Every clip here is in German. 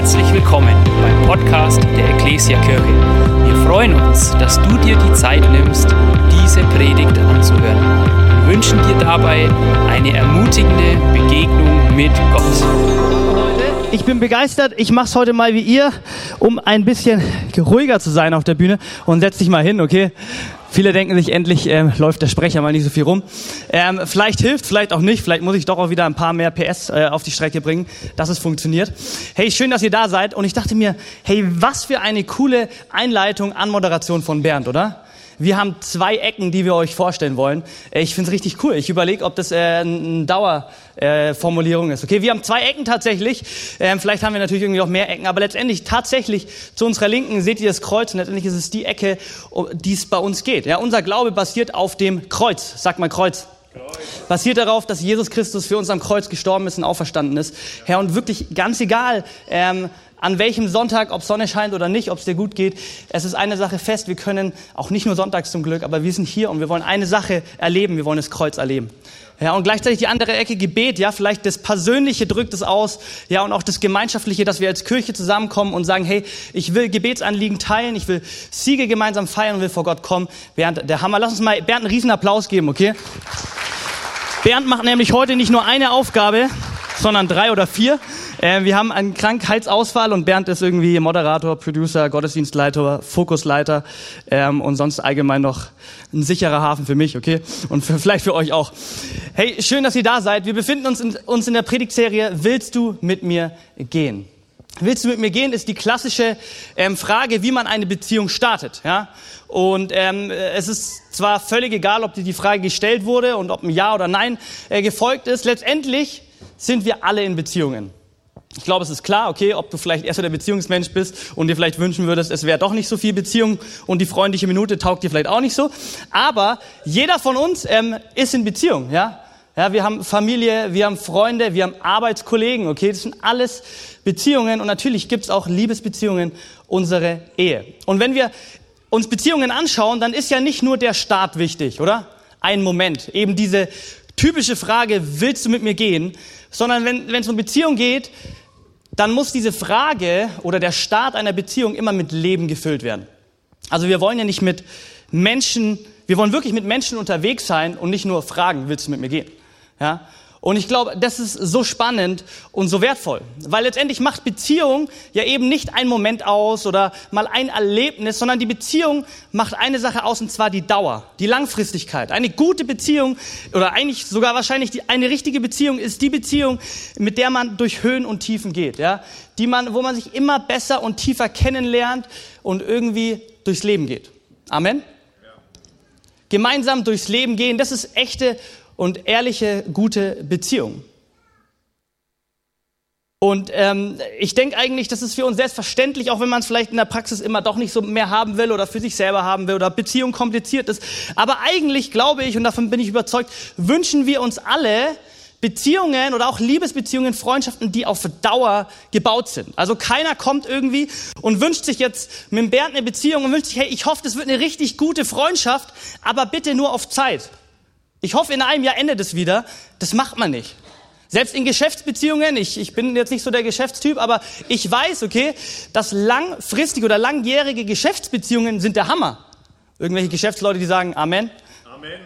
Herzlich willkommen beim Podcast der Ecclesia Kirche. Wir freuen uns, dass du dir die Zeit nimmst, diese Predigt anzuhören. Wir wünschen dir dabei eine ermutigende Begegnung mit Gott. Ich bin begeistert. Ich mache es heute mal wie ihr, um ein bisschen ruhiger zu sein auf der Bühne. Und setz dich mal hin, okay? Viele denken sich, endlich ähm, läuft der Sprecher mal nicht so viel rum. Ähm, vielleicht hilft, vielleicht auch nicht. Vielleicht muss ich doch auch wieder ein paar mehr PS äh, auf die Strecke bringen, dass es funktioniert. Hey, schön, dass ihr da seid. Und ich dachte mir, hey, was für eine coole Einleitung an Moderation von Bernd, oder? Wir haben zwei Ecken, die wir euch vorstellen wollen. Äh, ich finde es richtig cool. Ich überlege, ob das äh, eine Dauerformulierung äh, ist. Okay, wir haben zwei Ecken tatsächlich. Ähm, vielleicht haben wir natürlich irgendwie noch mehr Ecken, aber letztendlich tatsächlich zu unserer Linken seht ihr das Kreuz und letztendlich ist es die Ecke, um die es bei uns geht. Ja, unser Glaube basiert auf dem Kreuz. Sag mal Kreuz. Basiert darauf, dass Jesus Christus für uns am Kreuz gestorben ist und auferstanden ist. Herr, und wirklich ganz egal, ähm, an welchem Sonntag, ob Sonne scheint oder nicht, ob es dir gut geht. Es ist eine Sache fest, wir können auch nicht nur sonntags zum Glück, aber wir sind hier und wir wollen eine Sache erleben, wir wollen das Kreuz erleben. Ja, und gleichzeitig die andere Ecke Gebet, ja, vielleicht das Persönliche drückt es aus, ja, und auch das Gemeinschaftliche, dass wir als Kirche zusammenkommen und sagen, hey, ich will Gebetsanliegen teilen, ich will Siege gemeinsam feiern und will vor Gott kommen. Bernd, der Hammer, lass uns mal Bernd einen riesen Applaus geben, okay? Bernd macht nämlich heute nicht nur eine Aufgabe, sondern drei oder vier. Äh, wir haben einen Krankheitsausfall und Bernd ist irgendwie Moderator, Producer, Gottesdienstleiter, Fokusleiter ähm, und sonst allgemein noch ein sicherer Hafen für mich, okay? Und für, vielleicht für euch auch. Hey, schön, dass ihr da seid. Wir befinden uns in, uns in der Predigtserie Willst du mit mir gehen? Willst du mit mir gehen, ist die klassische ähm, Frage, wie man eine Beziehung startet. Ja? Und ähm, es ist zwar völlig egal, ob dir die Frage gestellt wurde und ob ein Ja oder Nein äh, gefolgt ist. Letztendlich sind wir alle in Beziehungen. Ich glaube, es ist klar, okay, ob du vielleicht erst der Beziehungsmensch bist und dir vielleicht wünschen würdest, es wäre doch nicht so viel Beziehung und die freundliche Minute taugt dir vielleicht auch nicht so. Aber jeder von uns ähm, ist in Beziehung, ja. Ja, wir haben Familie, wir haben Freunde, wir haben Arbeitskollegen, okay, das sind alles Beziehungen und natürlich gibt es auch Liebesbeziehungen, unsere Ehe. Und wenn wir uns Beziehungen anschauen, dann ist ja nicht nur der Start wichtig, oder? Ein Moment, eben diese typische Frage, willst du mit mir gehen? Sondern wenn, es um Beziehung geht, dann muss diese Frage oder der Start einer Beziehung immer mit Leben gefüllt werden. Also wir wollen ja nicht mit Menschen, wir wollen wirklich mit Menschen unterwegs sein und nicht nur fragen, willst du mit mir gehen? Ja? Und ich glaube, das ist so spannend und so wertvoll, weil letztendlich macht Beziehung ja eben nicht ein Moment aus oder mal ein Erlebnis, sondern die Beziehung macht eine Sache aus und zwar die Dauer, die Langfristigkeit. Eine gute Beziehung oder eigentlich sogar wahrscheinlich die, eine richtige Beziehung ist die Beziehung, mit der man durch Höhen und Tiefen geht, ja, die man, wo man sich immer besser und tiefer kennenlernt und irgendwie durchs Leben geht. Amen. Gemeinsam durchs Leben gehen, das ist echte und ehrliche, gute Beziehung. Und ähm, ich denke eigentlich, das ist für uns selbstverständlich, auch wenn man es vielleicht in der Praxis immer doch nicht so mehr haben will oder für sich selber haben will oder Beziehung kompliziert ist. Aber eigentlich glaube ich, und davon bin ich überzeugt, wünschen wir uns alle Beziehungen oder auch Liebesbeziehungen, Freundschaften, die auf Dauer gebaut sind. Also keiner kommt irgendwie und wünscht sich jetzt mit dem Bernd eine Beziehung und wünscht sich, hey, ich hoffe, das wird eine richtig gute Freundschaft, aber bitte nur auf Zeit. Ich hoffe, in einem Jahr endet es wieder. Das macht man nicht. Selbst in Geschäftsbeziehungen, ich, ich bin jetzt nicht so der Geschäftstyp, aber ich weiß, okay, dass langfristige oder langjährige Geschäftsbeziehungen sind der Hammer. Irgendwelche Geschäftsleute, die sagen Amen. Amen.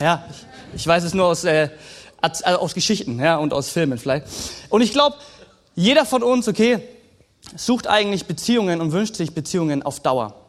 Ja, ich, ich weiß es nur aus, äh, aus Geschichten ja, und aus Filmen vielleicht. Und ich glaube, jeder von uns, okay, sucht eigentlich Beziehungen und wünscht sich Beziehungen auf Dauer.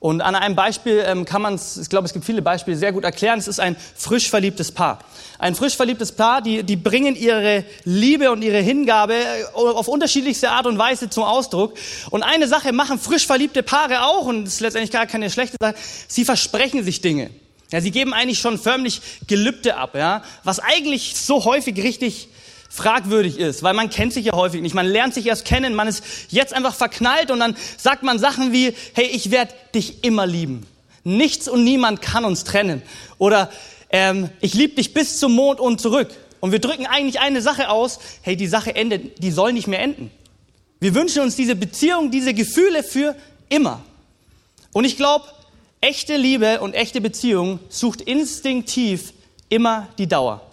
Und an einem Beispiel ähm, kann man es, ich glaube, es gibt viele Beispiele, sehr gut erklären. Es ist ein frisch verliebtes Paar. Ein frisch verliebtes Paar, die, die bringen ihre Liebe und ihre Hingabe äh, auf unterschiedlichste Art und Weise zum Ausdruck. Und eine Sache machen frisch verliebte Paare auch, und das ist letztendlich gar keine schlechte Sache, sie versprechen sich Dinge. Ja, sie geben eigentlich schon förmlich Gelübde ab, ja, was eigentlich so häufig richtig fragwürdig ist, weil man kennt sich ja häufig nicht, man lernt sich erst kennen, man ist jetzt einfach verknallt und dann sagt man Sachen wie, hey, ich werde dich immer lieben. Nichts und niemand kann uns trennen. Oder ähm, ich liebe dich bis zum Mond und zurück. Und wir drücken eigentlich eine Sache aus, hey, die Sache endet, die soll nicht mehr enden. Wir wünschen uns diese Beziehung, diese Gefühle für immer. Und ich glaube, echte Liebe und echte Beziehung sucht instinktiv immer die Dauer.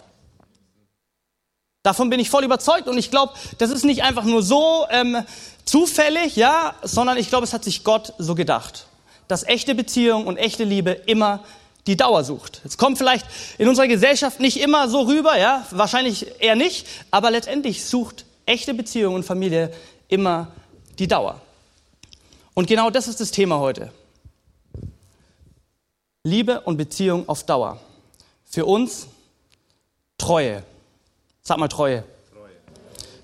Davon bin ich voll überzeugt und ich glaube, das ist nicht einfach nur so ähm, zufällig, ja, sondern ich glaube, es hat sich Gott so gedacht, dass echte Beziehung und echte Liebe immer die Dauer sucht. Es kommt vielleicht in unserer Gesellschaft nicht immer so rüber, ja, wahrscheinlich eher nicht, aber letztendlich sucht echte Beziehung und Familie immer die Dauer. Und genau das ist das Thema heute. Liebe und Beziehung auf Dauer. Für uns Treue. Sag mal Treue.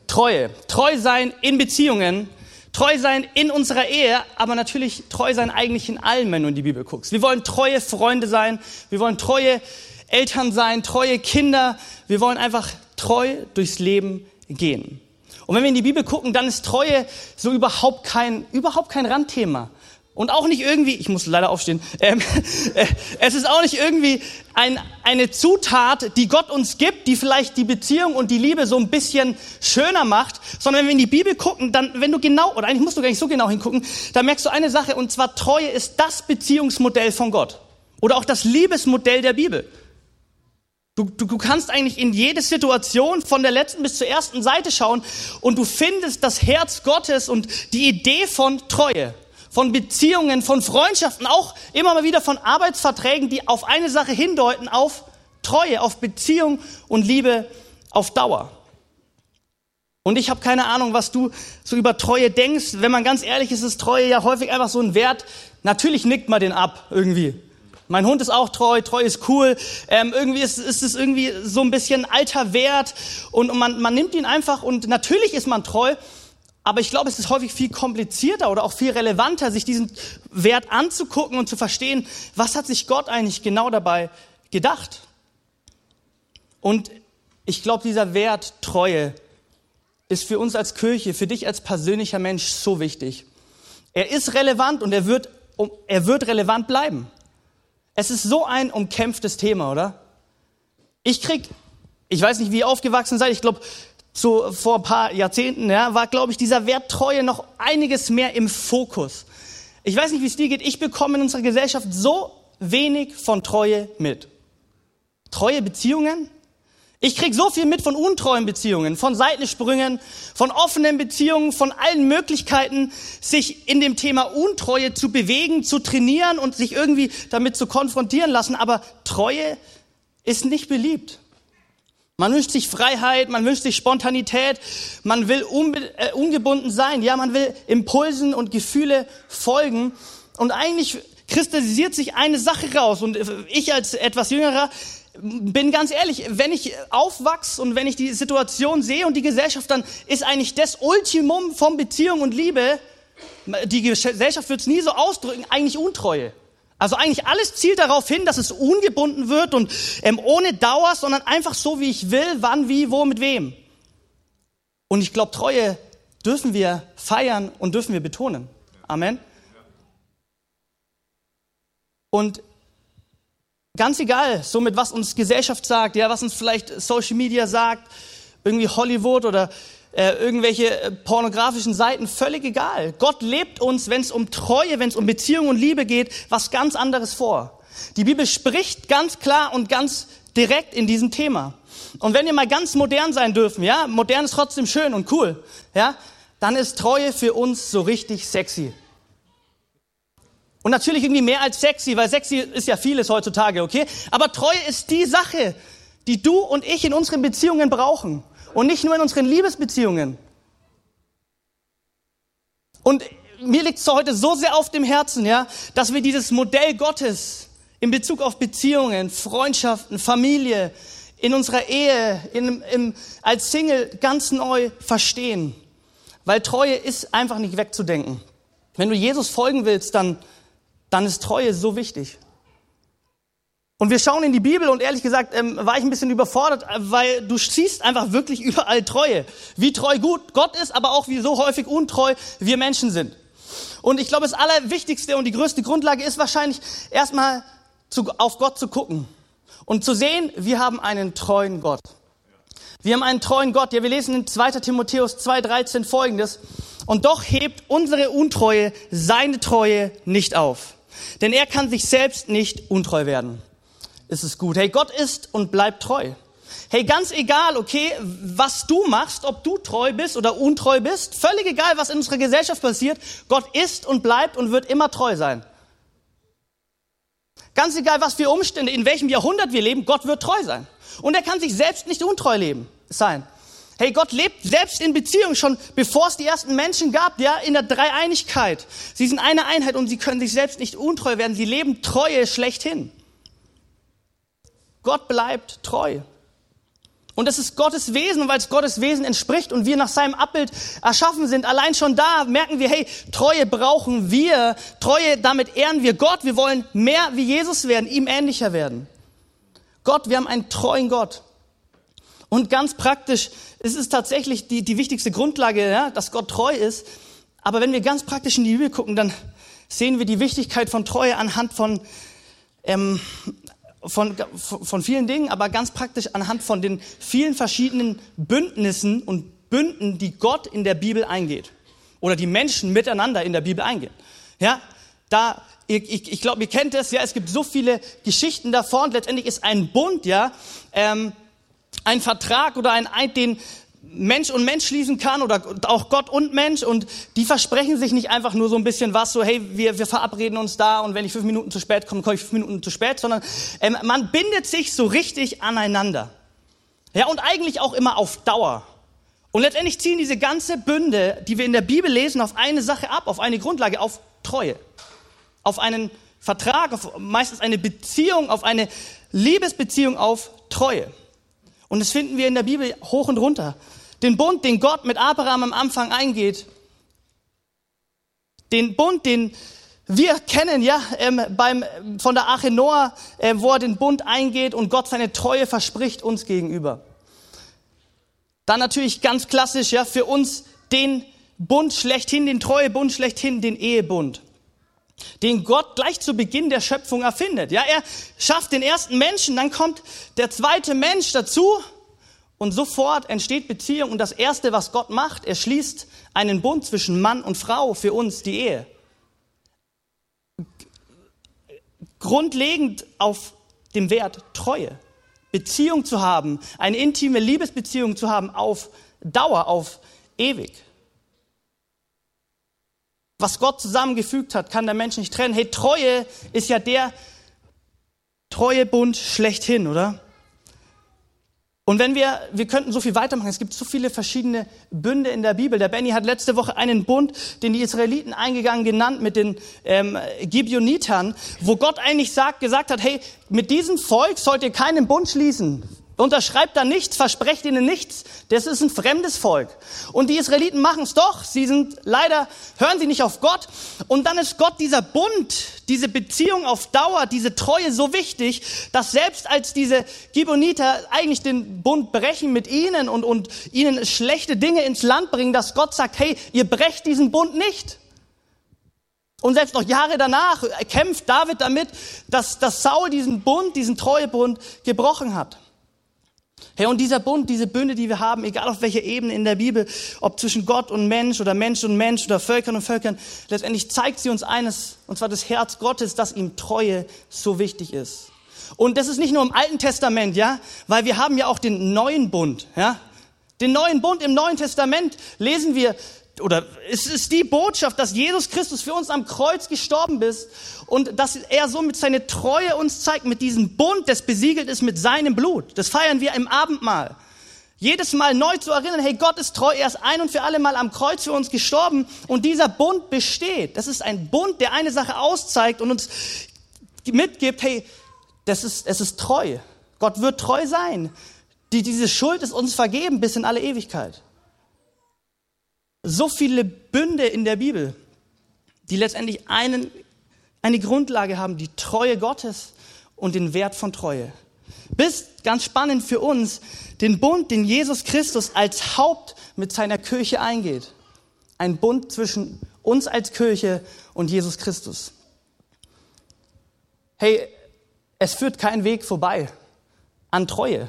Treue. Treu sein in Beziehungen, treu sein in unserer Ehe, aber natürlich treu sein eigentlich in allem, wenn du in die Bibel guckst. Wir wollen treue Freunde sein, wir wollen treue Eltern sein, treue Kinder, wir wollen einfach treu durchs Leben gehen. Und wenn wir in die Bibel gucken, dann ist Treue so überhaupt kein, überhaupt kein Randthema. Und auch nicht irgendwie, ich muss leider aufstehen, ähm, äh, es ist auch nicht irgendwie ein, eine Zutat, die Gott uns gibt, die vielleicht die Beziehung und die Liebe so ein bisschen schöner macht, sondern wenn wir in die Bibel gucken, dann, wenn du genau, oder eigentlich musst du gar nicht so genau hingucken, da merkst du eine Sache, und zwar Treue ist das Beziehungsmodell von Gott. Oder auch das Liebesmodell der Bibel. Du, du, du kannst eigentlich in jede Situation von der letzten bis zur ersten Seite schauen und du findest das Herz Gottes und die Idee von Treue, von Beziehungen, von Freundschaften, auch immer mal wieder von Arbeitsverträgen, die auf eine Sache hindeuten, auf Treue, auf Beziehung und Liebe auf Dauer. Und ich habe keine Ahnung, was du so über Treue denkst. Wenn man ganz ehrlich ist, ist Treue ja häufig einfach so ein Wert. Natürlich nickt man den ab irgendwie. Mein Hund ist auch treu, treu ist cool. Ähm, irgendwie ist, ist es irgendwie so ein bisschen alter Wert und, und man, man nimmt ihn einfach und natürlich ist man treu, aber ich glaube, es ist häufig viel komplizierter oder auch viel relevanter, sich diesen Wert anzugucken und zu verstehen, was hat sich Gott eigentlich genau dabei gedacht. Und ich glaube, dieser Wert Treue ist für uns als Kirche, für dich als persönlicher Mensch so wichtig. Er ist relevant und er wird, er wird relevant bleiben. Es ist so ein umkämpftes Thema, oder? Ich krieg, ich weiß nicht, wie ihr aufgewachsen seid, ich glaube, so vor ein paar Jahrzehnten ja, war, glaube ich, dieser Wert Treue noch einiges mehr im Fokus. Ich weiß nicht, wie es dir geht, ich bekomme in unserer Gesellschaft so wenig von Treue mit. Treue Beziehungen, ich krieg so viel mit von untreuen Beziehungen, von Seitensprüngen, von offenen Beziehungen, von allen Möglichkeiten, sich in dem Thema Untreue zu bewegen, zu trainieren und sich irgendwie damit zu konfrontieren lassen. Aber Treue ist nicht beliebt. Man wünscht sich Freiheit, man wünscht sich Spontanität, man will äh, ungebunden sein, ja, man will Impulsen und Gefühle folgen. Und eigentlich kristallisiert sich eine Sache raus. Und ich als etwas Jüngerer bin ganz ehrlich, wenn ich aufwachse und wenn ich die Situation sehe und die Gesellschaft, dann ist eigentlich das Ultimum von Beziehung und Liebe, die Gesellschaft wird es nie so ausdrücken, eigentlich Untreue. Also eigentlich alles zielt darauf hin, dass es ungebunden wird und ähm, ohne Dauer, sondern einfach so, wie ich will, wann, wie, wo, mit wem. Und ich glaube, Treue dürfen wir feiern und dürfen wir betonen. Amen. Und Ganz egal, somit was uns Gesellschaft sagt, ja, was uns vielleicht Social Media sagt, irgendwie Hollywood oder äh, irgendwelche äh, pornografischen Seiten, völlig egal. Gott lebt uns, wenn es um Treue, wenn es um Beziehung und Liebe geht, was ganz anderes vor. Die Bibel spricht ganz klar und ganz direkt in diesem Thema. Und wenn wir mal ganz modern sein dürfen, ja, modern ist trotzdem schön und cool, ja, dann ist Treue für uns so richtig sexy. Und natürlich irgendwie mehr als sexy, weil sexy ist ja vieles heutzutage, okay? Aber Treue ist die Sache, die du und ich in unseren Beziehungen brauchen. Und nicht nur in unseren Liebesbeziehungen. Und mir liegt es heute so sehr auf dem Herzen, ja, dass wir dieses Modell Gottes in Bezug auf Beziehungen, Freundschaften, Familie, in unserer Ehe, in, im, als Single ganz neu verstehen. Weil Treue ist einfach nicht wegzudenken. Wenn du Jesus folgen willst, dann dann ist Treue so wichtig. Und wir schauen in die Bibel und ehrlich gesagt ähm, war ich ein bisschen überfordert, weil du siehst einfach wirklich überall Treue. Wie treu gut Gott ist, aber auch wie so häufig untreu wir Menschen sind. Und ich glaube, das Allerwichtigste und die größte Grundlage ist wahrscheinlich erstmal zu, auf Gott zu gucken und zu sehen, wir haben einen treuen Gott. Wir haben einen treuen Gott. Ja, wir lesen in 2. Timotheus 2,13 folgendes. Und doch hebt unsere Untreue seine Treue nicht auf. Denn er kann sich selbst nicht untreu werden. Ist es gut. Hey, Gott ist und bleibt treu. Hey, ganz egal, okay, was du machst, ob du treu bist oder untreu bist, völlig egal, was in unserer Gesellschaft passiert, Gott ist und bleibt und wird immer treu sein. Ganz egal, was für Umstände, in welchem Jahrhundert wir leben, Gott wird treu sein. Und er kann sich selbst nicht untreu leben, sein. Hey, Gott lebt selbst in Beziehung schon, bevor es die ersten Menschen gab, ja, in der Dreieinigkeit. Sie sind eine Einheit und sie können sich selbst nicht untreu werden. Sie leben Treue schlechthin. Gott bleibt treu. Und das ist Gottes Wesen, weil es Gottes Wesen entspricht und wir nach seinem Abbild erschaffen sind, allein schon da merken wir, hey, Treue brauchen wir, Treue, damit ehren wir Gott, wir wollen mehr wie Jesus werden, ihm ähnlicher werden. Gott, wir haben einen treuen Gott. Und ganz praktisch, es ist tatsächlich die, die wichtigste Grundlage, ja, dass Gott treu ist. Aber wenn wir ganz praktisch in die Bibel gucken, dann sehen wir die Wichtigkeit von Treue anhand von ähm, von, von vielen Dingen, aber ganz praktisch anhand von den vielen verschiedenen Bündnissen und Bünden, die Gott in der Bibel eingeht. Oder die Menschen miteinander in der Bibel eingehen. Ja, da, ich, ich, ich glaube, ihr kennt es, ja, es gibt so viele Geschichten davon. Letztendlich ist ein Bund, ja, ähm, ein Vertrag oder ein Eid, den Mensch und Mensch schließen kann oder auch Gott und Mensch und die versprechen sich nicht einfach nur so ein bisschen was, so hey, wir, wir verabreden uns da und wenn ich fünf Minuten zu spät komme, komme ich fünf Minuten zu spät, sondern ähm, man bindet sich so richtig aneinander. Ja, und eigentlich auch immer auf Dauer. Und letztendlich ziehen diese ganze Bünde, die wir in der Bibel lesen, auf eine Sache ab, auf eine Grundlage, auf Treue. Auf einen Vertrag, auf meistens eine Beziehung, auf eine Liebesbeziehung, auf Treue. Und das finden wir in der Bibel hoch und runter. Den Bund, den Gott mit Abraham am Anfang eingeht. Den Bund, den wir kennen, ja, ähm, beim, von der Arche Noah, äh, wo er den Bund eingeht und Gott seine Treue verspricht uns gegenüber. Dann natürlich ganz klassisch, ja, für uns den Bund schlechthin, den Treuebund schlechthin, den Ehebund den Gott gleich zu Beginn der Schöpfung erfindet. Ja, er schafft den ersten Menschen, dann kommt der zweite Mensch dazu und sofort entsteht Beziehung und das erste, was Gott macht, er schließt einen Bund zwischen Mann und Frau für uns, die Ehe. Grundlegend auf dem Wert Treue. Beziehung zu haben, eine intime Liebesbeziehung zu haben auf Dauer, auf ewig. Was Gott zusammengefügt hat, kann der Mensch nicht trennen. Hey, Treue ist ja der Treuebund schlechthin, oder? Und wenn wir, wir könnten so viel weitermachen, es gibt so viele verschiedene Bünde in der Bibel. Der Benny hat letzte Woche einen Bund, den die Israeliten eingegangen genannt mit den ähm, Gibeonitern, wo Gott eigentlich sagt, gesagt hat, hey, mit diesem Volk sollt ihr keinen Bund schließen. Unterschreibt da nichts, versprecht ihnen nichts. Das ist ein fremdes Volk. Und die Israeliten machen es doch. Sie sind leider, hören sie nicht auf Gott. Und dann ist Gott dieser Bund, diese Beziehung auf Dauer, diese Treue so wichtig, dass selbst als diese Giboniter eigentlich den Bund brechen mit ihnen und, und ihnen schlechte Dinge ins Land bringen, dass Gott sagt, hey, ihr brecht diesen Bund nicht. Und selbst noch Jahre danach kämpft David damit, dass, dass Saul diesen Bund, diesen Treuebund gebrochen hat. Hey, und dieser Bund, diese Bünde, die wir haben, egal auf welcher Ebene in der Bibel, ob zwischen Gott und Mensch oder Mensch und Mensch oder Völkern und Völkern, letztendlich zeigt sie uns eines, und zwar das Herz Gottes, dass ihm Treue so wichtig ist. Und das ist nicht nur im Alten Testament, ja, weil wir haben ja auch den neuen Bund, ja. Den neuen Bund im Neuen Testament lesen wir, oder es ist die Botschaft, dass Jesus Christus für uns am Kreuz gestorben ist und dass er somit seine Treue uns zeigt mit diesem Bund, das besiegelt ist mit seinem Blut. Das feiern wir im Abendmahl. Jedes Mal neu zu erinnern, hey, Gott ist treu, er ist ein und für alle Mal am Kreuz für uns gestorben und dieser Bund besteht. Das ist ein Bund, der eine Sache auszeigt und uns mitgibt, hey, das ist, es ist treu. Gott wird treu sein. Die, diese Schuld ist uns vergeben bis in alle Ewigkeit so viele Bünde in der Bibel, die letztendlich einen, eine Grundlage haben, die Treue Gottes und den Wert von Treue. Bis, ganz spannend für uns, den Bund, den Jesus Christus als Haupt mit seiner Kirche eingeht. Ein Bund zwischen uns als Kirche und Jesus Christus. Hey, es führt kein Weg vorbei an Treue.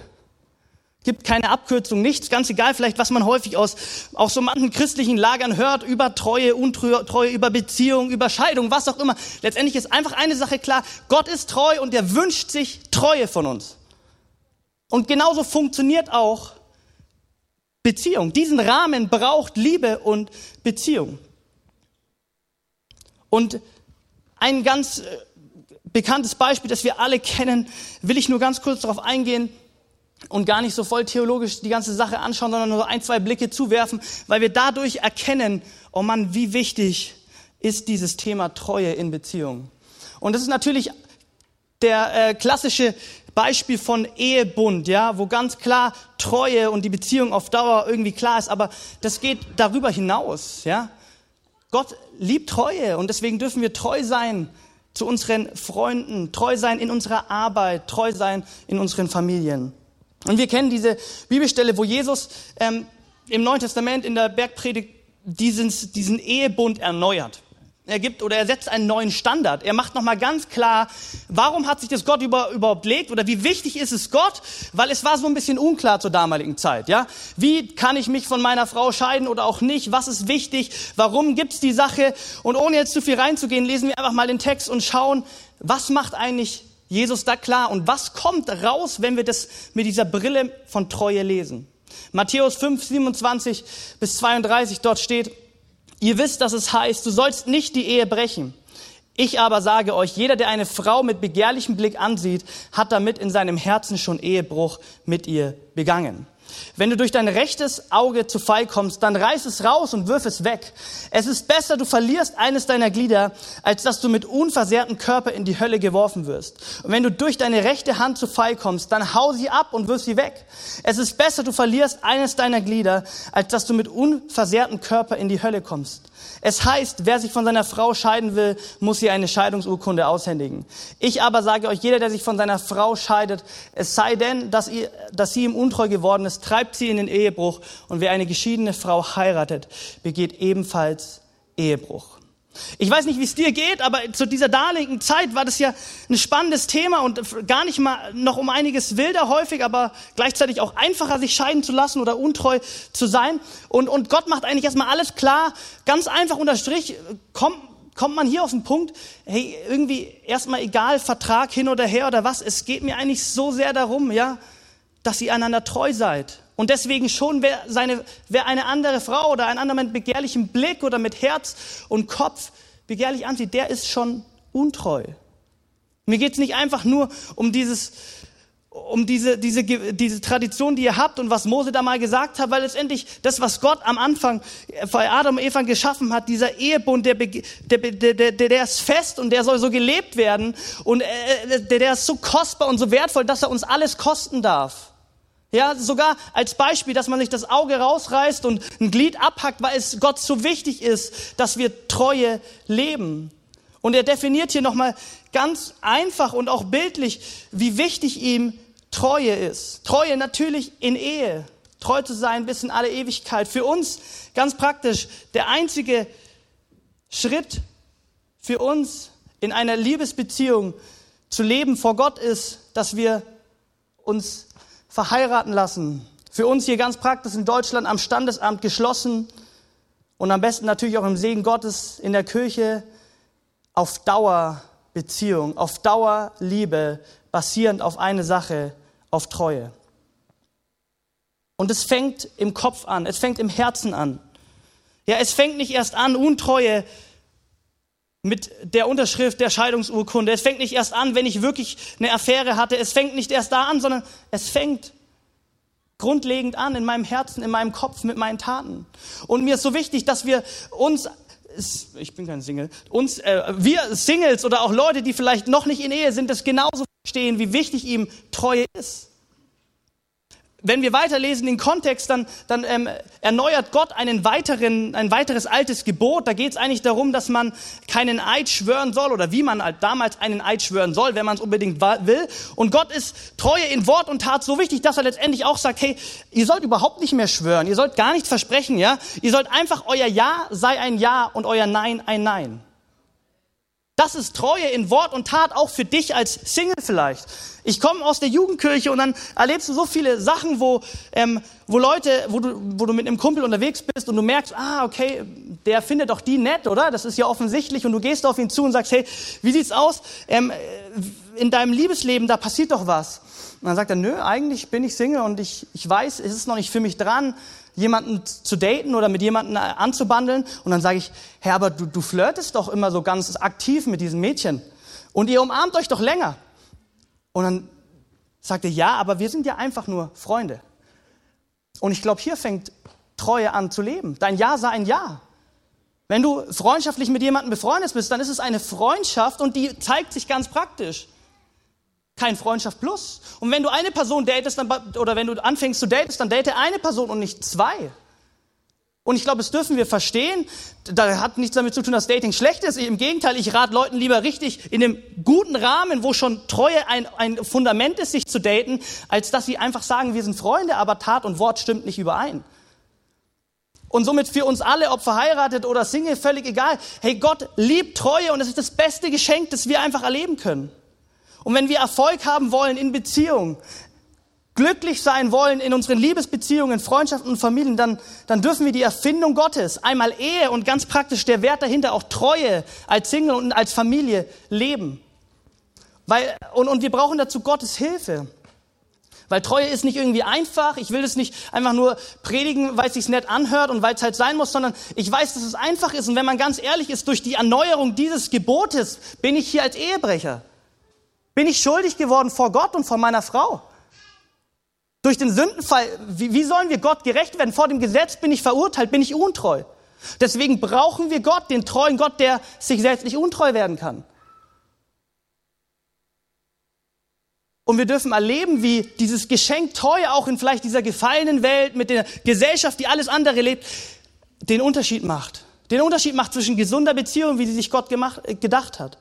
Gibt keine Abkürzung, nichts, ganz egal, vielleicht was man häufig aus, aus so manchen christlichen Lagern hört, über Treue, Untreue, über Beziehung, über Scheidung, was auch immer. Letztendlich ist einfach eine Sache klar, Gott ist treu und er wünscht sich Treue von uns. Und genauso funktioniert auch Beziehung. Diesen Rahmen braucht Liebe und Beziehung. Und ein ganz äh, bekanntes Beispiel, das wir alle kennen, will ich nur ganz kurz darauf eingehen und gar nicht so voll theologisch die ganze Sache anschauen, sondern nur ein, zwei Blicke zuwerfen, weil wir dadurch erkennen, oh Mann, wie wichtig ist dieses Thema Treue in Beziehungen. Und das ist natürlich der äh, klassische Beispiel von Ehebund, ja, wo ganz klar Treue und die Beziehung auf Dauer irgendwie klar ist, aber das geht darüber hinaus, ja. Gott liebt Treue und deswegen dürfen wir treu sein zu unseren Freunden, treu sein in unserer Arbeit, treu sein in unseren Familien. Und wir kennen diese Bibelstelle, wo Jesus ähm, im Neuen Testament in der Bergpredigt diesen, diesen Ehebund erneuert. Er gibt oder er setzt einen neuen Standard. Er macht nochmal ganz klar, warum hat sich das Gott über, überhaupt legt oder wie wichtig ist es Gott? Weil es war so ein bisschen unklar zur damaligen Zeit, ja? Wie kann ich mich von meiner Frau scheiden oder auch nicht? Was ist wichtig? Warum gibt's die Sache? Und ohne jetzt zu viel reinzugehen, lesen wir einfach mal den Text und schauen, was macht eigentlich Jesus da klar und was kommt raus, wenn wir das mit dieser Brille von Treue lesen? Matthäus 5, 27 bis 32, dort steht, Ihr wisst, dass es heißt, du sollst nicht die Ehe brechen. Ich aber sage euch, jeder, der eine Frau mit begehrlichem Blick ansieht, hat damit in seinem Herzen schon Ehebruch mit ihr begangen. Wenn du durch dein rechtes Auge zu Fall kommst, dann reiß es raus und wirf es weg. Es ist besser, du verlierst eines deiner Glieder, als dass du mit unversehrtem Körper in die Hölle geworfen wirst. Und wenn du durch deine rechte Hand zu Fall kommst, dann hau sie ab und wirf sie weg. Es ist besser, du verlierst eines deiner Glieder, als dass du mit unversehrtem Körper in die Hölle kommst. Es heißt, wer sich von seiner Frau scheiden will, muss ihr eine Scheidungsurkunde aushändigen. Ich aber sage euch, jeder, der sich von seiner Frau scheidet, es sei denn, dass, ihr, dass sie ihm untreu geworden ist, treibt sie in den Ehebruch. Und wer eine geschiedene Frau heiratet, begeht ebenfalls Ehebruch. Ich weiß nicht, wie es dir geht, aber zu dieser damaligen Zeit war das ja ein spannendes Thema und gar nicht mal noch um einiges wilder häufig, aber gleichzeitig auch einfacher, sich scheiden zu lassen oder untreu zu sein. Und, und Gott macht eigentlich erstmal alles klar, ganz einfach unterstrich, kommt, kommt man hier auf den Punkt, hey, irgendwie erstmal egal, Vertrag hin oder her oder was, es geht mir eigentlich so sehr darum, ja, dass ihr einander treu seid. Und deswegen schon, wer, seine, wer eine andere Frau oder einen anderen mit begehrlichem Blick oder mit Herz und Kopf begehrlich ansieht, der ist schon untreu. Mir geht es nicht einfach nur um dieses, um diese, diese, diese Tradition, die ihr habt und was Mose da mal gesagt hat, weil letztendlich das, was Gott am Anfang bei Adam und Eva geschaffen hat, dieser Ehebund, der, der, der, der, der ist fest und der soll so gelebt werden und äh, der, der ist so kostbar und so wertvoll, dass er uns alles kosten darf. Ja, sogar als Beispiel, dass man sich das Auge rausreißt und ein Glied abhackt, weil es Gott so wichtig ist, dass wir Treue leben. Und er definiert hier nochmal ganz einfach und auch bildlich, wie wichtig ihm Treue ist. Treue natürlich in Ehe. Treu zu sein bis in alle Ewigkeit. Für uns ganz praktisch der einzige Schritt für uns in einer Liebesbeziehung zu leben vor Gott ist, dass wir uns verheiraten lassen. Für uns hier ganz praktisch in Deutschland am Standesamt geschlossen und am besten natürlich auch im Segen Gottes in der Kirche auf Dauer Beziehung, auf Dauer Liebe, basierend auf eine Sache, auf Treue. Und es fängt im Kopf an, es fängt im Herzen an. Ja, es fängt nicht erst an, Untreue mit der Unterschrift der Scheidungsurkunde. Es fängt nicht erst an, wenn ich wirklich eine Affäre hatte. Es fängt nicht erst da an, sondern es fängt grundlegend an in meinem Herzen, in meinem Kopf, mit meinen Taten. Und mir ist so wichtig, dass wir uns ich bin kein Single, uns, äh, wir Singles oder auch Leute, die vielleicht noch nicht in Ehe sind, das genauso verstehen, wie wichtig ihm Treue ist wenn wir weiterlesen den Kontext, dann, dann ähm, erneuert Gott einen weiteren, ein weiteres altes Gebot. Da geht es eigentlich darum, dass man keinen Eid schwören soll oder wie man halt damals einen Eid schwören soll, wenn man es unbedingt will. Und Gott ist Treue in Wort und Tat so wichtig, dass er letztendlich auch sagt, hey, ihr sollt überhaupt nicht mehr schwören, ihr sollt gar nichts versprechen, ja? Ihr sollt einfach, euer Ja sei ein Ja und euer Nein ein Nein. Das ist Treue in Wort und Tat auch für dich als Single vielleicht. Ich komme aus der Jugendkirche und dann erlebst du so viele Sachen, wo, ähm, wo Leute, wo du, wo du mit einem Kumpel unterwegs bist und du merkst, ah, okay, der findet doch die nett, oder? Das ist ja offensichtlich und du gehst auf ihn zu und sagst, hey, wie sieht's aus? Ähm, in deinem Liebesleben, da passiert doch was. Und dann sagt er, nö, eigentlich bin ich Single und ich, ich weiß, es ist noch nicht für mich dran, jemanden zu daten oder mit jemanden anzubandeln. Und dann sage ich, Herr, aber du, du flirtest doch immer so ganz aktiv mit diesen Mädchen. Und ihr umarmt euch doch länger. Und dann sagt er, ja, aber wir sind ja einfach nur Freunde. Und ich glaube, hier fängt Treue an zu leben. Dein Ja sei ein Ja. Wenn du freundschaftlich mit jemandem befreundet bist, dann ist es eine Freundschaft und die zeigt sich ganz praktisch. Kein Freundschaft plus. Und wenn du eine Person datest, dann, oder wenn du anfängst zu daten, dann date eine Person und nicht zwei. Und ich glaube, das dürfen wir verstehen. Da hat nichts damit zu tun, dass Dating schlecht ist. Im Gegenteil, ich rate Leuten lieber richtig in einem guten Rahmen, wo schon Treue ein, ein Fundament ist, sich zu daten, als dass sie einfach sagen, wir sind Freunde, aber Tat und Wort stimmt nicht überein. Und somit für uns alle, ob verheiratet oder Single, völlig egal. Hey, Gott liebt Treue und es ist das beste Geschenk, das wir einfach erleben können. Und wenn wir Erfolg haben wollen in Beziehungen, glücklich sein wollen in unseren Liebesbeziehungen, Freundschaften und Familien, dann, dann dürfen wir die Erfindung Gottes, einmal Ehe und ganz praktisch der Wert dahinter, auch Treue als Single und als Familie leben. Weil, und, und wir brauchen dazu Gottes Hilfe. Weil Treue ist nicht irgendwie einfach. Ich will das nicht einfach nur predigen, weil es sich nett anhört und weil es halt sein muss, sondern ich weiß, dass es einfach ist. Und wenn man ganz ehrlich ist, durch die Erneuerung dieses Gebotes bin ich hier als Ehebrecher. Bin ich schuldig geworden vor Gott und vor meiner Frau. Durch den Sündenfall, wie, wie sollen wir Gott gerecht werden? Vor dem Gesetz bin ich verurteilt, bin ich untreu. Deswegen brauchen wir Gott, den treuen Gott, der sich selbst nicht untreu werden kann. Und wir dürfen erleben, wie dieses Geschenk Treue auch in vielleicht dieser gefallenen Welt mit der Gesellschaft, die alles andere lebt, den Unterschied macht. Den Unterschied macht zwischen gesunder Beziehung, wie sie sich Gott gemacht, äh, gedacht hat.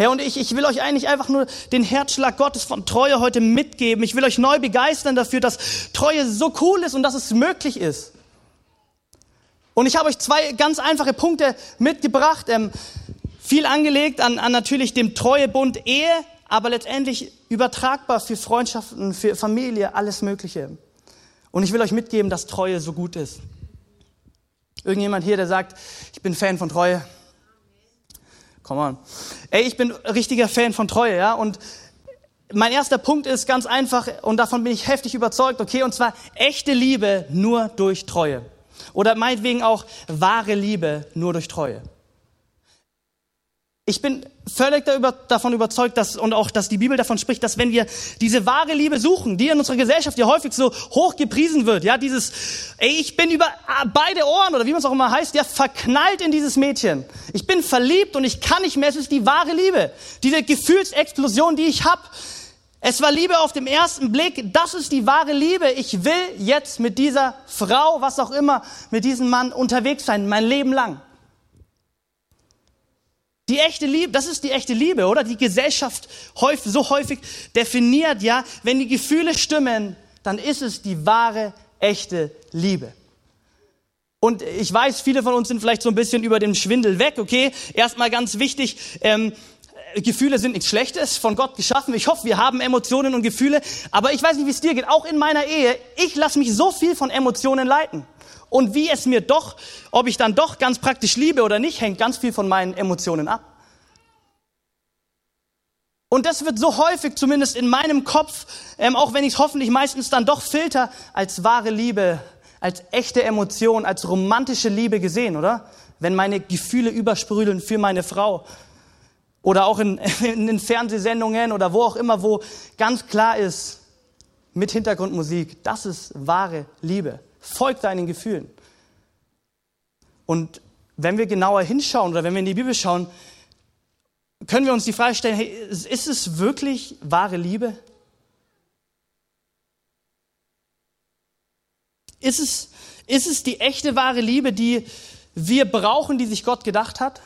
Herr, und ich, ich will euch eigentlich einfach nur den Herzschlag Gottes von Treue heute mitgeben. Ich will euch neu begeistern dafür, dass Treue so cool ist und dass es möglich ist. Und ich habe euch zwei ganz einfache Punkte mitgebracht. Ähm, viel angelegt an, an natürlich dem Treuebund Ehe, aber letztendlich übertragbar für Freundschaften, für Familie, alles Mögliche. Und ich will euch mitgeben, dass Treue so gut ist. Irgendjemand hier, der sagt, ich bin Fan von Treue. Come on. Ey, ich bin richtiger Fan von Treue, ja, und mein erster Punkt ist ganz einfach und davon bin ich heftig überzeugt, okay, und zwar echte Liebe nur durch Treue. Oder meinetwegen auch wahre Liebe nur durch Treue. Ich bin völlig davon überzeugt, dass, und auch, dass die Bibel davon spricht, dass wenn wir diese wahre Liebe suchen, die in unserer Gesellschaft ja häufig so hoch gepriesen wird, ja, dieses, ey, ich bin über beide Ohren, oder wie man es auch immer heißt, ja, verknallt in dieses Mädchen. Ich bin verliebt und ich kann nicht mehr, es ist die wahre Liebe. Diese Gefühlsexplosion, die ich habe. Es war Liebe auf dem ersten Blick, das ist die wahre Liebe. Ich will jetzt mit dieser Frau, was auch immer, mit diesem Mann unterwegs sein, mein Leben lang. Die echte Liebe, das ist die echte Liebe, oder? Die Gesellschaft häufig, so häufig definiert, ja, wenn die Gefühle stimmen, dann ist es die wahre, echte Liebe. Und ich weiß, viele von uns sind vielleicht so ein bisschen über den Schwindel weg, okay? Erstmal ganz wichtig, ähm, Gefühle sind nichts Schlechtes, von Gott geschaffen. Ich hoffe, wir haben Emotionen und Gefühle. Aber ich weiß nicht, wie es dir geht. Auch in meiner Ehe, ich lasse mich so viel von Emotionen leiten. Und wie es mir doch, ob ich dann doch ganz praktisch liebe oder nicht, hängt ganz viel von meinen Emotionen ab. Und das wird so häufig, zumindest in meinem Kopf, ähm, auch wenn ich es hoffentlich meistens dann doch filter, als wahre Liebe, als echte Emotion, als romantische Liebe gesehen, oder? Wenn meine Gefühle übersprüdeln für meine Frau. Oder auch in, in den Fernsehsendungen oder wo auch immer, wo ganz klar ist, mit Hintergrundmusik, das ist wahre Liebe. Folg deinen Gefühlen. Und wenn wir genauer hinschauen oder wenn wir in die Bibel schauen, können wir uns die Frage stellen, hey, ist es wirklich wahre Liebe? Ist es, ist es die echte wahre Liebe, die wir brauchen, die sich Gott gedacht hat?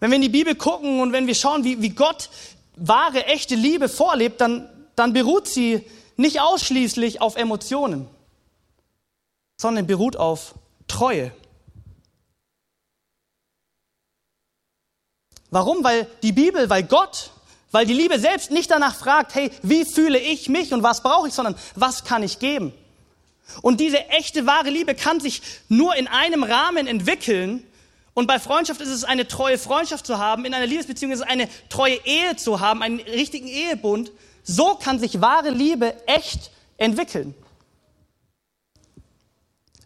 Wenn wir in die Bibel gucken und wenn wir schauen, wie, wie Gott wahre, echte Liebe vorlebt, dann, dann beruht sie nicht ausschließlich auf Emotionen sondern beruht auf Treue. Warum? Weil die Bibel, weil Gott Weil die Liebe selbst nicht danach fragt, hey, wie fühle ich mich und was brauche ich, sondern was kann ich geben? Und diese echte, wahre Liebe kann sich nur in einem Rahmen entwickeln. Und bei Freundschaft ist es eine treue Freundschaft zu haben, in einer Liebesbeziehung ist es eine treue Ehe zu haben, einen richtigen Ehebund. So kann sich wahre Liebe echt entwickeln.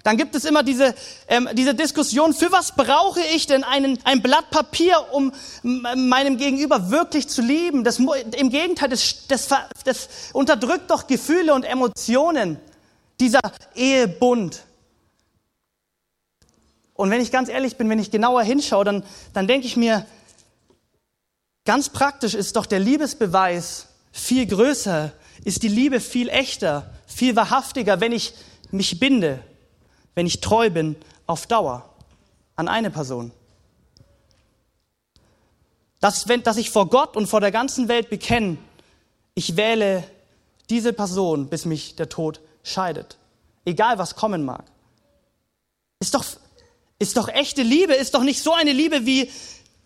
Dann gibt es immer diese, ähm, diese Diskussion, für was brauche ich denn einen, ein Blatt Papier, um meinem Gegenüber wirklich zu lieben? Das, Im Gegenteil, das, das, das unterdrückt doch Gefühle und Emotionen, dieser Ehebund. Und wenn ich ganz ehrlich bin, wenn ich genauer hinschaue, dann, dann denke ich mir, ganz praktisch ist doch der Liebesbeweis viel größer, ist die Liebe viel echter, viel wahrhaftiger, wenn ich mich binde wenn ich treu bin auf Dauer an eine Person. Dass, wenn, dass ich vor Gott und vor der ganzen Welt bekenne, ich wähle diese Person, bis mich der Tod scheidet. Egal was kommen mag. Ist doch, ist doch echte Liebe, ist doch nicht so eine Liebe wie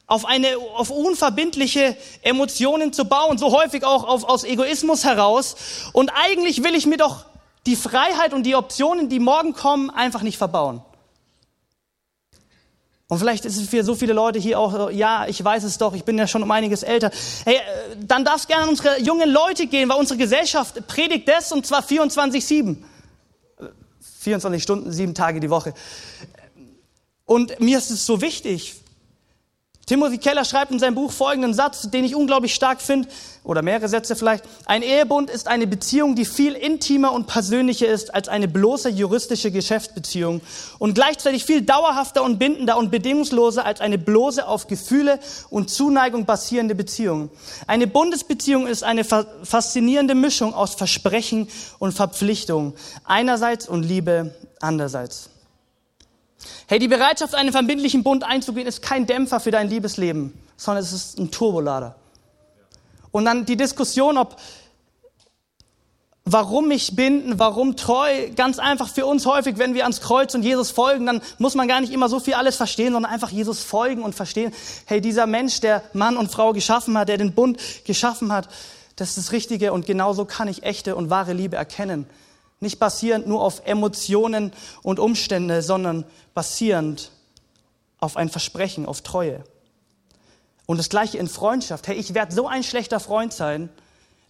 auf eine, auf unverbindliche Emotionen zu bauen, so häufig auch auf, aus Egoismus heraus. Und eigentlich will ich mir doch die Freiheit und die Optionen, die morgen kommen, einfach nicht verbauen. Und vielleicht ist es für so viele Leute hier auch, ja, ich weiß es doch, ich bin ja schon um einiges älter. Hey, äh, dann darf es gerne an unsere jungen Leute gehen, weil unsere Gesellschaft predigt das und zwar 24-7. 24 Stunden, sieben Tage die Woche. Und mir ist es so wichtig, Timothy Keller schreibt in seinem Buch folgenden Satz, den ich unglaublich stark finde, oder mehrere Sätze vielleicht. Ein Ehebund ist eine Beziehung, die viel intimer und persönlicher ist als eine bloße juristische Geschäftsbeziehung und gleichzeitig viel dauerhafter und bindender und bedingungsloser als eine bloße auf Gefühle und Zuneigung basierende Beziehung. Eine Bundesbeziehung ist eine faszinierende Mischung aus Versprechen und Verpflichtung einerseits und Liebe andererseits. Hey, die Bereitschaft, einen verbindlichen Bund einzugehen, ist kein Dämpfer für dein Liebesleben, sondern es ist ein Turbolader. Und dann die Diskussion, ob warum mich binden, warum treu, ganz einfach für uns häufig, wenn wir ans Kreuz und Jesus folgen, dann muss man gar nicht immer so viel alles verstehen, sondern einfach Jesus folgen und verstehen, hey, dieser Mensch, der Mann und Frau geschaffen hat, der den Bund geschaffen hat, das ist das Richtige und genauso kann ich echte und wahre Liebe erkennen. Nicht basierend nur auf Emotionen und Umstände, sondern basierend auf ein Versprechen, auf Treue. Und das gleiche in Freundschaft. Hey, ich werde so ein schlechter Freund sein,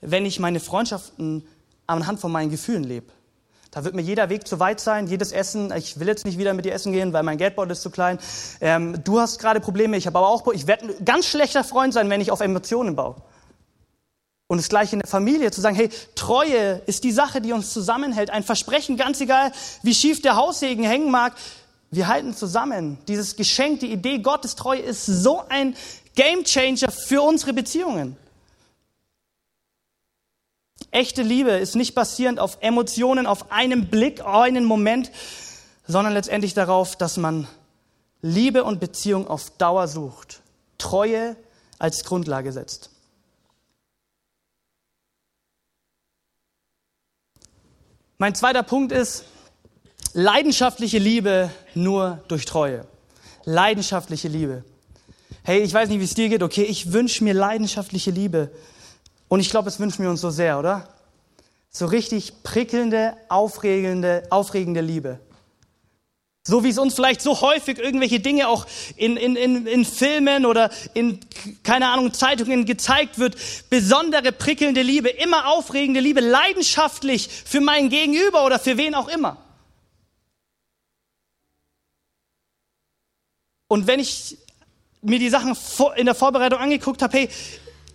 wenn ich meine Freundschaften anhand von meinen Gefühlen lebe. Da wird mir jeder Weg zu weit sein, jedes Essen. Ich will jetzt nicht wieder mit dir essen gehen, weil mein Geldbeutel ist zu klein. Ähm, du hast gerade Probleme, ich habe aber auch. Ich werde ein ganz schlechter Freund sein, wenn ich auf Emotionen baue. Und das gleiche in der Familie, zu sagen, hey, Treue ist die Sache, die uns zusammenhält. Ein Versprechen, ganz egal, wie schief der Haussegen hängen mag, wir halten zusammen. Dieses Geschenk, die Idee Gottes Treue ist so ein Gamechanger für unsere Beziehungen. Echte Liebe ist nicht basierend auf Emotionen, auf einen Blick, einen Moment, sondern letztendlich darauf, dass man Liebe und Beziehung auf Dauer sucht. Treue als Grundlage setzt. Mein zweiter Punkt ist leidenschaftliche Liebe nur durch Treue. Leidenschaftliche Liebe. Hey, ich weiß nicht, wie es dir geht. Okay, ich wünsche mir leidenschaftliche Liebe. Und ich glaube, es wünschen wir uns so sehr, oder? So richtig prickelnde, aufregende, aufregende Liebe. So wie es uns vielleicht so häufig irgendwelche Dinge auch in, in, in, in Filmen oder in, keine Ahnung, Zeitungen gezeigt wird. Besondere prickelnde Liebe, immer aufregende Liebe, leidenschaftlich für mein Gegenüber oder für wen auch immer. Und wenn ich mir die Sachen in der Vorbereitung angeguckt habe, hey,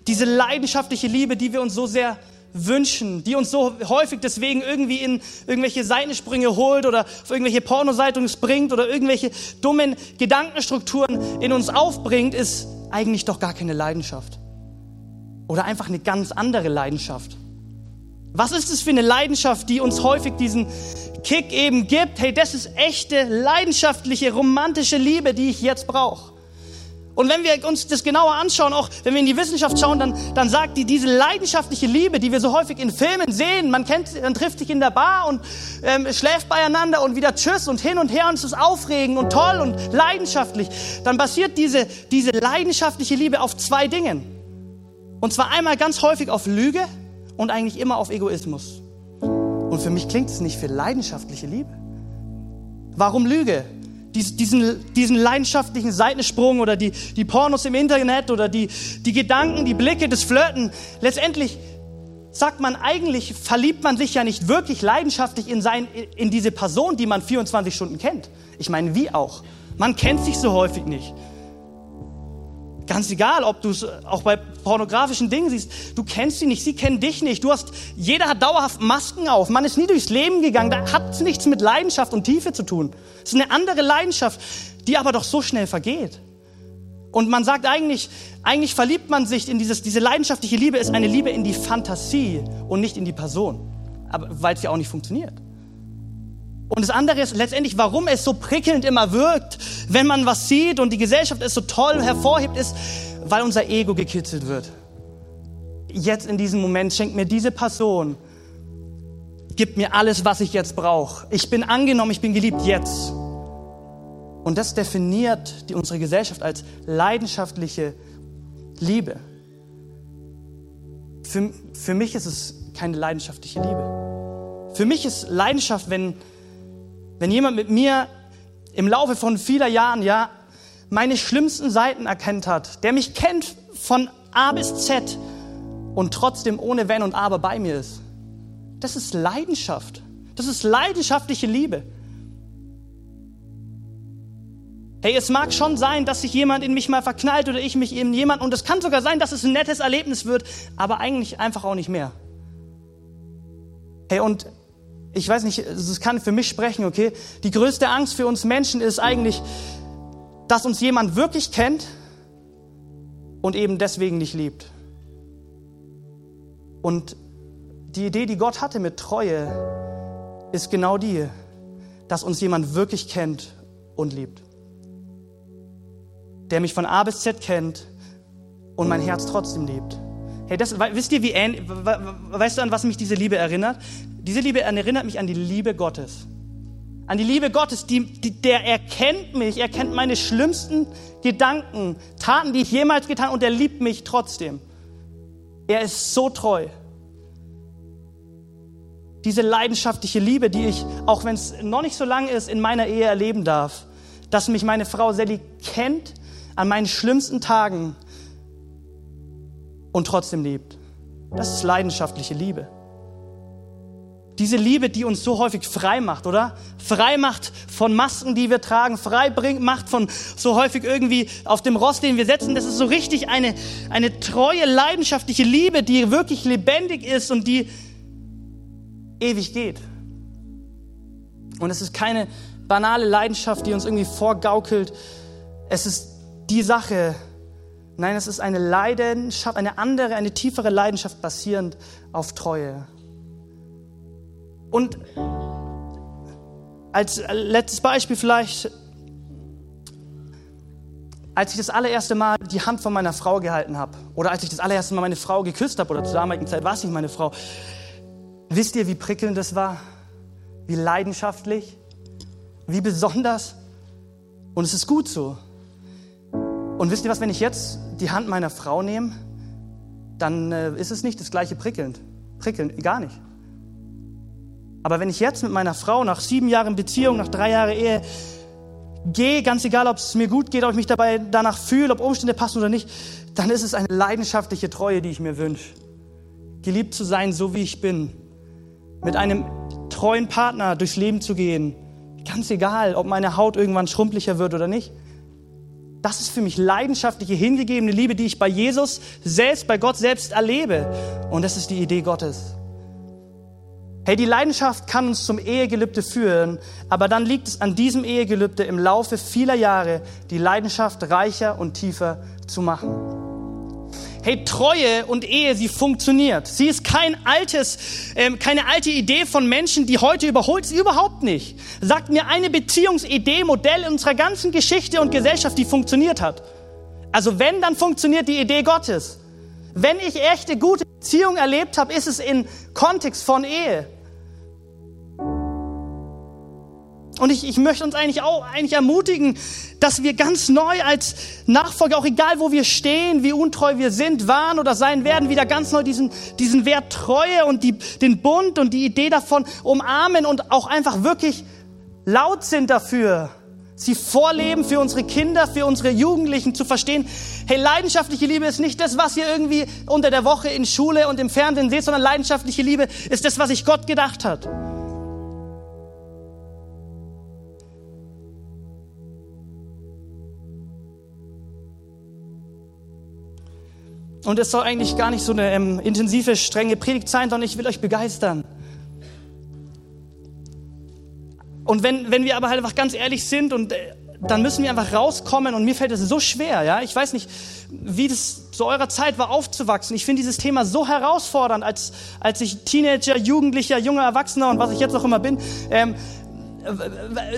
diese leidenschaftliche Liebe, die wir uns so sehr wünschen, die uns so häufig deswegen irgendwie in irgendwelche Seitensprünge holt oder auf irgendwelche Pornoseitungen bringt oder irgendwelche dummen Gedankenstrukturen in uns aufbringt, ist eigentlich doch gar keine Leidenschaft. Oder einfach eine ganz andere Leidenschaft. Was ist es für eine Leidenschaft, die uns häufig diesen Kick eben gibt? Hey, das ist echte, leidenschaftliche, romantische Liebe, die ich jetzt brauche. Und wenn wir uns das genauer anschauen, auch wenn wir in die Wissenschaft schauen, dann, dann sagt die, diese leidenschaftliche Liebe, die wir so häufig in Filmen sehen, man kennt, man trifft sich in der Bar und ähm, schläft beieinander und wieder Tschüss und hin und her und es ist aufregend und toll und leidenschaftlich, dann basiert diese, diese leidenschaftliche Liebe auf zwei Dingen. Und zwar einmal ganz häufig auf Lüge und eigentlich immer auf Egoismus. Und für mich klingt es nicht für leidenschaftliche Liebe. Warum Lüge? Diesen, diesen leidenschaftlichen Seitensprung oder die, die Pornos im Internet oder die, die Gedanken, die Blicke, das Flirten. Letztendlich sagt man eigentlich, verliebt man sich ja nicht wirklich leidenschaftlich in, sein, in diese Person, die man 24 Stunden kennt. Ich meine, wie auch? Man kennt sich so häufig nicht. Ganz egal, ob du es auch bei pornografischen Dingen siehst, du kennst sie nicht, sie kennen dich nicht. Du hast, jeder hat dauerhaft Masken auf. Man ist nie durchs Leben gegangen. Da hat nichts mit Leidenschaft und Tiefe zu tun. Es ist eine andere Leidenschaft, die aber doch so schnell vergeht. Und man sagt eigentlich, eigentlich verliebt man sich in dieses, diese leidenschaftliche Liebe ist eine Liebe in die Fantasie und nicht in die Person. Aber weil es ja auch nicht funktioniert. Und das andere ist letztendlich, warum es so prickelnd immer wirkt, wenn man was sieht und die Gesellschaft es so toll hervorhebt, ist, weil unser Ego gekitzelt wird. Jetzt in diesem Moment schenkt mir diese Person, gibt mir alles, was ich jetzt brauche. Ich bin angenommen, ich bin geliebt jetzt. Und das definiert die, unsere Gesellschaft als leidenschaftliche Liebe. Für, für mich ist es keine leidenschaftliche Liebe. Für mich ist Leidenschaft, wenn wenn jemand mit mir im Laufe von vieler Jahren, ja, meine schlimmsten Seiten erkennt hat, der mich kennt von A bis Z und trotzdem ohne Wenn und Aber bei mir ist. Das ist Leidenschaft. Das ist leidenschaftliche Liebe. Hey, es mag schon sein, dass sich jemand in mich mal verknallt oder ich mich in jemand und es kann sogar sein, dass es ein nettes Erlebnis wird, aber eigentlich einfach auch nicht mehr. Hey, und ich weiß nicht, es kann für mich sprechen, okay? Die größte Angst für uns Menschen ist eigentlich, dass uns jemand wirklich kennt und eben deswegen nicht liebt. Und die Idee, die Gott hatte mit Treue, ist genau die, dass uns jemand wirklich kennt und liebt. Der mich von A bis Z kennt und mein Herz trotzdem liebt. Hey, das, wisst ihr, wie ähnlich, weißt du, an was mich diese Liebe erinnert? Diese Liebe erinnert mich an die Liebe Gottes. An die Liebe Gottes, die, die, der erkennt mich, er kennt meine schlimmsten Gedanken, Taten, die ich jemals getan habe, und er liebt mich trotzdem. Er ist so treu. Diese leidenschaftliche Liebe, die ich, auch wenn es noch nicht so lange ist, in meiner Ehe erleben darf, dass mich meine Frau Sally kennt an meinen schlimmsten Tagen und trotzdem liebt. Das ist leidenschaftliche Liebe. Diese Liebe, die uns so häufig frei macht, oder? Frei macht von Masken, die wir tragen, frei bringt, macht von so häufig irgendwie auf dem Rost, den wir setzen. Das ist so richtig eine, eine treue, leidenschaftliche Liebe, die wirklich lebendig ist und die ewig geht. Und es ist keine banale Leidenschaft, die uns irgendwie vorgaukelt. Es ist die Sache. Nein, es ist eine Leidenschaft, eine andere, eine tiefere Leidenschaft basierend auf Treue. Und als letztes Beispiel vielleicht, als ich das allererste Mal die Hand von meiner Frau gehalten habe oder als ich das allererste Mal meine Frau geküsst habe oder zur damaligen Zeit war es nicht meine Frau, wisst ihr, wie prickelnd das war? Wie leidenschaftlich? Wie besonders? Und es ist gut so. Und wisst ihr was, wenn ich jetzt die Hand meiner Frau nehme, dann äh, ist es nicht das gleiche prickelnd. Prickelnd, gar nicht. Aber wenn ich jetzt mit meiner Frau nach sieben Jahren Beziehung, nach drei Jahren Ehe gehe, ganz egal, ob es mir gut geht, ob ich mich dabei danach fühle, ob Umstände passen oder nicht, dann ist es eine leidenschaftliche Treue, die ich mir wünsche. Geliebt zu sein, so wie ich bin. Mit einem treuen Partner durchs Leben zu gehen. Ganz egal, ob meine Haut irgendwann schrumpeliger wird oder nicht. Das ist für mich leidenschaftliche, hingegebene Liebe, die ich bei Jesus selbst, bei Gott selbst erlebe. Und das ist die Idee Gottes. Hey, die Leidenschaft kann uns zum Ehegelübde führen, aber dann liegt es an diesem Ehegelübde im Laufe vieler Jahre, die Leidenschaft reicher und tiefer zu machen. Hey, Treue und Ehe, sie funktioniert. Sie ist kein altes, ähm, keine alte Idee von Menschen, die heute überholt ist. Überhaupt nicht. Sagt mir eine Beziehungsidee, Modell in unserer ganzen Geschichte und Gesellschaft, die funktioniert hat. Also wenn, dann funktioniert die Idee Gottes. Wenn ich echte, gute Beziehung erlebt habe, ist es in Kontext von Ehe. Und ich, ich möchte uns eigentlich auch eigentlich ermutigen, dass wir ganz neu als Nachfolger, auch egal wo wir stehen, wie untreu wir sind, waren oder sein werden, wieder ganz neu diesen, diesen Wert Treue und die, den Bund und die Idee davon umarmen und auch einfach wirklich laut sind dafür, sie vorleben für unsere Kinder, für unsere Jugendlichen zu verstehen, hey, leidenschaftliche Liebe ist nicht das, was ihr irgendwie unter der Woche in Schule und im Fernsehen seht, sondern leidenschaftliche Liebe ist das, was sich Gott gedacht hat. Und es soll eigentlich gar nicht so eine ähm, intensive, strenge Predigt sein, sondern ich will euch begeistern. Und wenn, wenn wir aber halt einfach ganz ehrlich sind und äh, dann müssen wir einfach rauskommen und mir fällt es so schwer, ja. Ich weiß nicht, wie das zu eurer Zeit war, aufzuwachsen. Ich finde dieses Thema so herausfordernd, als, als ich Teenager, Jugendlicher, junger Erwachsener und was ich jetzt auch immer bin, ähm,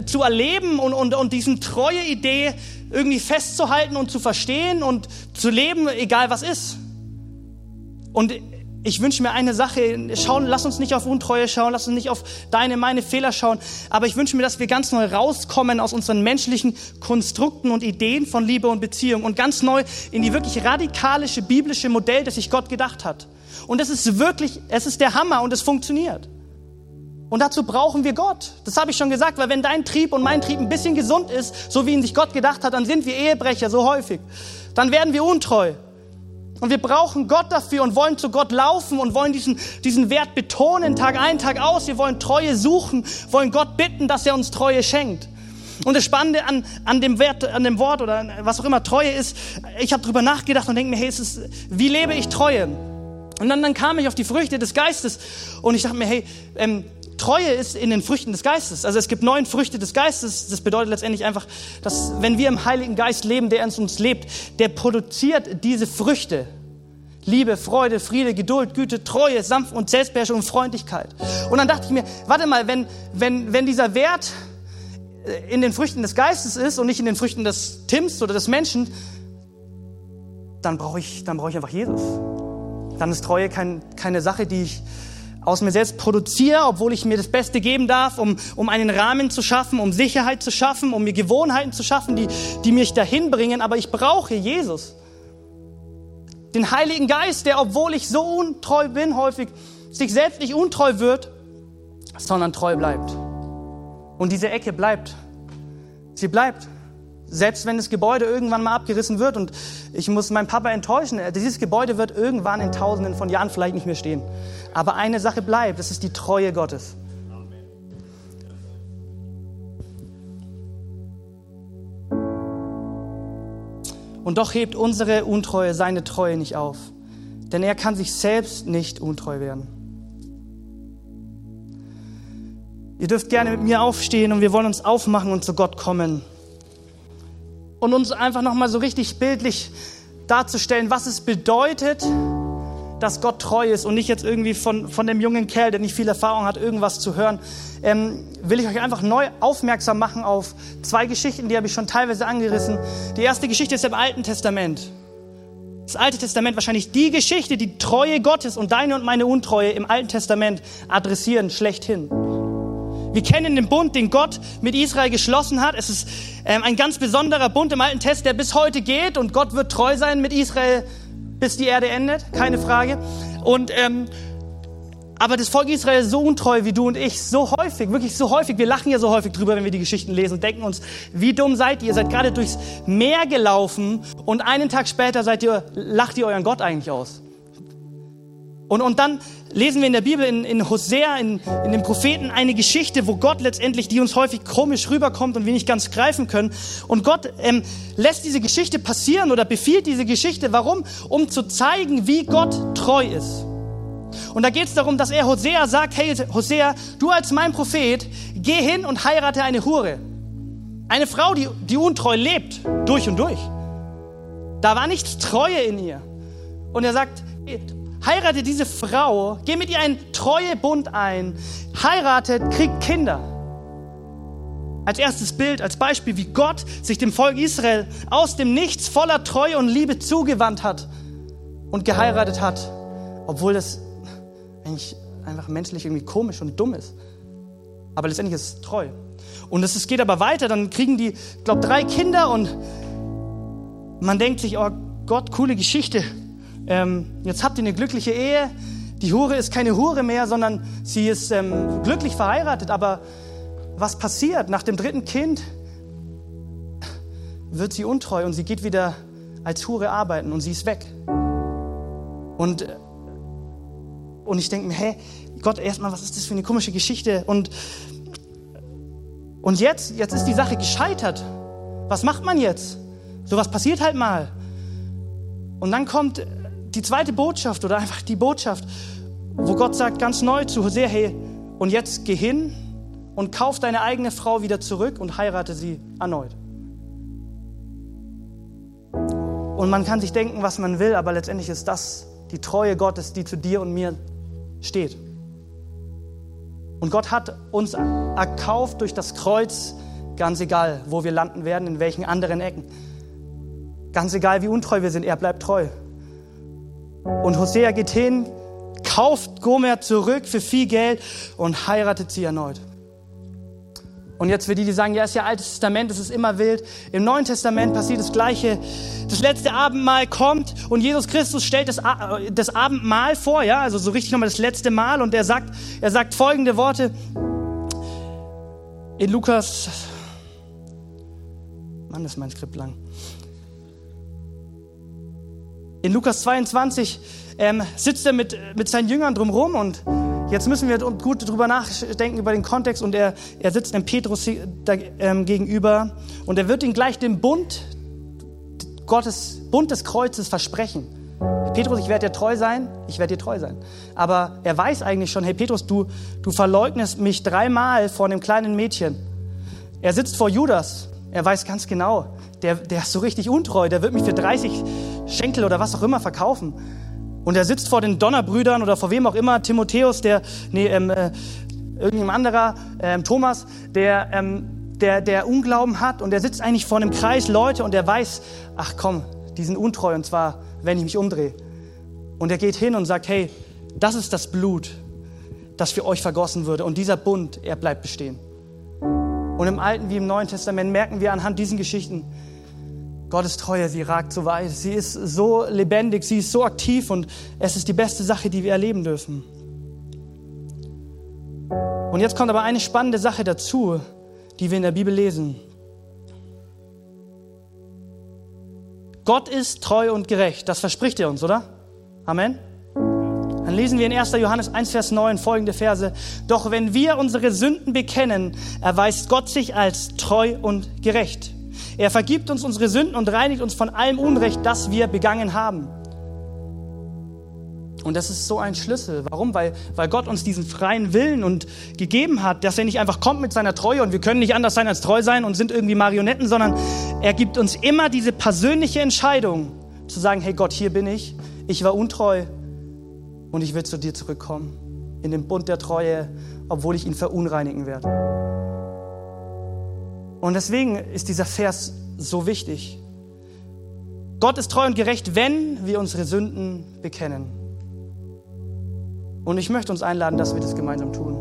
zu erleben und, und, und diesen treue Idee irgendwie festzuhalten und zu verstehen und zu leben, egal was ist. Und ich wünsche mir eine Sache, schauen, lass uns nicht auf Untreue schauen, lass uns nicht auf deine, meine Fehler schauen, aber ich wünsche mir, dass wir ganz neu rauskommen aus unseren menschlichen Konstrukten und Ideen von Liebe und Beziehung und ganz neu in die wirklich radikalische biblische Modell, das sich Gott gedacht hat. Und das ist wirklich, es ist der Hammer und es funktioniert. Und dazu brauchen wir Gott. Das habe ich schon gesagt, weil wenn dein Trieb und mein Trieb ein bisschen gesund ist, so wie ihn sich Gott gedacht hat, dann sind wir Ehebrecher so häufig. Dann werden wir untreu. Und wir brauchen Gott dafür und wollen zu Gott laufen und wollen diesen, diesen Wert betonen, Tag ein, Tag aus. Wir wollen Treue suchen, wollen Gott bitten, dass er uns Treue schenkt. Und das Spannende an, an dem Wert, an dem Wort oder was auch immer Treue ist, ich habe drüber nachgedacht und denke mir, hey, es ist, wie lebe ich Treue? Und dann, dann kam ich auf die Früchte des Geistes und ich dachte mir, hey, ähm, Treue ist in den Früchten des Geistes. Also es gibt neun Früchte des Geistes. Das bedeutet letztendlich einfach, dass wenn wir im Heiligen Geist leben, der in uns lebt, der produziert diese Früchte. Liebe, Freude, Friede, Geduld, Güte, Treue, Sanft und Selbstbeherrschung und Freundlichkeit. Und dann dachte ich mir, warte mal, wenn, wenn, wenn dieser Wert äh, in den Früchten des Geistes ist und nicht in den Früchten des Tims oder des Menschen, dann brauche ich, dann ich einfach Jesus. Dann ist Treue kein, keine Sache, die ich aus mir selbst produziere, obwohl ich mir das Beste geben darf, um, um einen Rahmen zu schaffen, um Sicherheit zu schaffen, um mir Gewohnheiten zu schaffen, die, die mich dahin bringen. Aber ich brauche Jesus. Den Heiligen Geist, der, obwohl ich so untreu bin, häufig sich selbst nicht untreu wird, sondern treu bleibt. Und diese Ecke bleibt. Sie bleibt. Selbst wenn das Gebäude irgendwann mal abgerissen wird und ich muss meinen Papa enttäuschen, dieses Gebäude wird irgendwann in tausenden von Jahren vielleicht nicht mehr stehen. Aber eine Sache bleibt, das ist die Treue Gottes. Und doch hebt unsere Untreue seine Treue nicht auf, denn er kann sich selbst nicht untreu werden. Ihr dürft gerne mit mir aufstehen und wir wollen uns aufmachen und zu Gott kommen und uns einfach nochmal so richtig bildlich darzustellen, was es bedeutet, dass Gott treu ist und nicht jetzt irgendwie von, von dem jungen Kerl, der nicht viel Erfahrung hat, irgendwas zu hören, ähm, will ich euch einfach neu aufmerksam machen auf zwei Geschichten, die habe ich schon teilweise angerissen. Die erste Geschichte ist im Alten Testament. Das Alte Testament wahrscheinlich die Geschichte, die Treue Gottes und deine und meine Untreue im Alten Testament adressieren, schlechthin. Wir kennen den Bund, den Gott mit Israel geschlossen hat. Es ist ähm, ein ganz besonderer Bund im Alten Test, der bis heute geht und Gott wird treu sein mit Israel, bis die Erde endet, keine Frage. Und ähm, aber das Volk Israel ist so untreu wie du und ich, so häufig, wirklich so häufig. Wir lachen ja so häufig drüber, wenn wir die Geschichten lesen und denken uns, wie dumm seid ihr? Ihr seid gerade durchs Meer gelaufen und einen Tag später seid ihr, lacht ihr euren Gott eigentlich aus. Und, und dann lesen wir in der Bibel, in, in Hosea, in, in den Propheten, eine Geschichte, wo Gott letztendlich, die uns häufig komisch rüberkommt und wir nicht ganz greifen können. Und Gott ähm, lässt diese Geschichte passieren oder befiehlt diese Geschichte. Warum? Um zu zeigen, wie Gott treu ist. Und da geht es darum, dass er Hosea sagt, hey Hosea, du als mein Prophet, geh hin und heirate eine Hure. Eine Frau, die, die untreu lebt, durch und durch. Da war nichts Treue in ihr. Und er sagt, heirate diese Frau, geh mit ihr einen Treuebund ein, heiratet, kriegt Kinder. Als erstes Bild, als Beispiel, wie Gott sich dem Volk Israel aus dem Nichts voller Treue und Liebe zugewandt hat und geheiratet hat, obwohl das eigentlich einfach menschlich irgendwie komisch und dumm ist. Aber letztendlich ist es treu. Und es geht aber weiter, dann kriegen die, glaube drei Kinder und man denkt sich, oh Gott, coole Geschichte. Ähm, jetzt habt ihr eine glückliche Ehe. Die Hure ist keine Hure mehr, sondern sie ist ähm, glücklich verheiratet. Aber was passiert? Nach dem dritten Kind wird sie untreu und sie geht wieder als Hure arbeiten und sie ist weg. Und, und ich denke mir, hä, Gott, erstmal, was ist das für eine komische Geschichte? Und, und jetzt, jetzt ist die Sache gescheitert. Was macht man jetzt? So was passiert halt mal. Und dann kommt die zweite Botschaft oder einfach die Botschaft, wo Gott sagt ganz neu zu Hosea, hey, und jetzt geh hin und kauf deine eigene Frau wieder zurück und heirate sie erneut. Und man kann sich denken, was man will, aber letztendlich ist das die Treue Gottes, die zu dir und mir steht. Und Gott hat uns erkauft durch das Kreuz, ganz egal, wo wir landen werden, in welchen anderen Ecken. Ganz egal, wie untreu wir sind, er bleibt treu. Und Hosea geht hin, kauft Gomer zurück für viel Geld und heiratet sie erneut. Und jetzt für die, die sagen, ja, ist ja Altes Testament, es ist immer wild. Im Neuen Testament passiert das Gleiche. Das letzte Abendmahl kommt und Jesus Christus stellt das, das Abendmahl vor, ja, also so richtig nochmal das letzte Mal und er sagt, er sagt folgende Worte in Lukas, Mann, ist mein Skript lang. In Lukas 22 ähm, sitzt er mit, mit seinen Jüngern drumherum und Jetzt müssen wir gut drüber nachdenken über den Kontext und er, er sitzt dem Petrus da, ähm, gegenüber und er wird ihm gleich den Bund Gottes, Bund des Kreuzes versprechen. Petrus, ich werde dir treu sein, ich werde dir treu sein. Aber er weiß eigentlich schon, hey Petrus, du, du verleugnest mich dreimal vor einem kleinen Mädchen. Er sitzt vor Judas, er weiß ganz genau, der, der ist so richtig untreu, der wird mich für 30 Schenkel oder was auch immer verkaufen. Und er sitzt vor den Donnerbrüdern oder vor wem auch immer, Timotheus, der, nee, ähm, äh, irgendjemand anderer, ähm, Thomas, der, ähm, der, der Unglauben hat und er sitzt eigentlich vor einem Kreis Leute und er weiß, ach komm, die sind untreu und zwar, wenn ich mich umdrehe. Und er geht hin und sagt, hey, das ist das Blut, das für euch vergossen würde und dieser Bund, er bleibt bestehen. Und im Alten wie im Neuen Testament merken wir anhand diesen Geschichten, Gottes Treue, sie ragt so weit, sie ist so lebendig, sie ist so aktiv und es ist die beste Sache, die wir erleben dürfen. Und jetzt kommt aber eine spannende Sache dazu, die wir in der Bibel lesen. Gott ist treu und gerecht, das verspricht er uns, oder? Amen. Dann lesen wir in 1. Johannes 1, Vers 9 folgende Verse. Doch wenn wir unsere Sünden bekennen, erweist Gott sich als treu und gerecht er vergibt uns unsere Sünden und reinigt uns von allem Unrecht, das wir begangen haben. Und das ist so ein Schlüssel. Warum? Weil, weil Gott uns diesen freien Willen und gegeben hat, dass er nicht einfach kommt mit seiner Treue und wir können nicht anders sein als treu sein und sind irgendwie Marionetten, sondern er gibt uns immer diese persönliche Entscheidung zu sagen, hey Gott, hier bin ich, ich war untreu und ich will zu dir zurückkommen in den Bund der Treue, obwohl ich ihn verunreinigen werde. Und deswegen ist dieser Vers so wichtig. Gott ist treu und gerecht, wenn wir unsere Sünden bekennen. Und ich möchte uns einladen, dass wir das gemeinsam tun.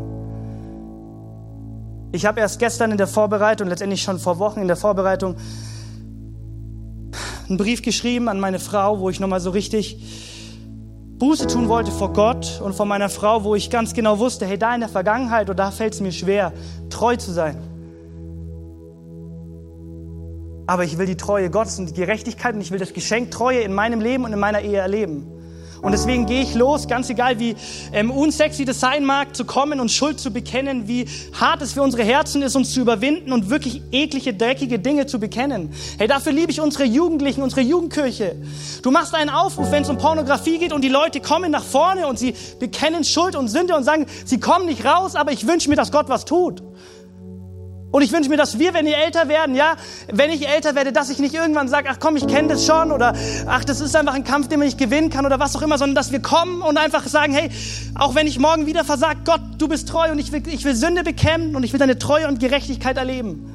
Ich habe erst gestern in der Vorbereitung, letztendlich schon vor Wochen in der Vorbereitung, einen Brief geschrieben an meine Frau, wo ich nochmal so richtig Buße tun wollte vor Gott und vor meiner Frau, wo ich ganz genau wusste, hey, da in der Vergangenheit oder da fällt es mir schwer, treu zu sein. Aber ich will die Treue Gottes und die Gerechtigkeit und ich will das Geschenk Treue in meinem Leben und in meiner Ehe erleben. Und deswegen gehe ich los, ganz egal wie ähm, unsexy das sein mag, zu kommen und Schuld zu bekennen, wie hart es für unsere Herzen ist, uns zu überwinden und wirklich eklige, dreckige Dinge zu bekennen. Hey, dafür liebe ich unsere Jugendlichen, unsere Jugendkirche. Du machst einen Aufruf, wenn es um Pornografie geht und die Leute kommen nach vorne und sie bekennen Schuld und Sünde und sagen, sie kommen nicht raus, aber ich wünsche mir, dass Gott was tut. Und ich wünsche mir, dass wir, wenn wir älter werden, ja, wenn ich älter werde, dass ich nicht irgendwann sage, ach komm, ich kenne das schon oder ach, das ist einfach ein Kampf, den man nicht gewinnen kann oder was auch immer, sondern dass wir kommen und einfach sagen, hey, auch wenn ich morgen wieder versage, Gott, du bist treu und ich will, ich will Sünde bekämpfen und ich will deine Treue und Gerechtigkeit erleben.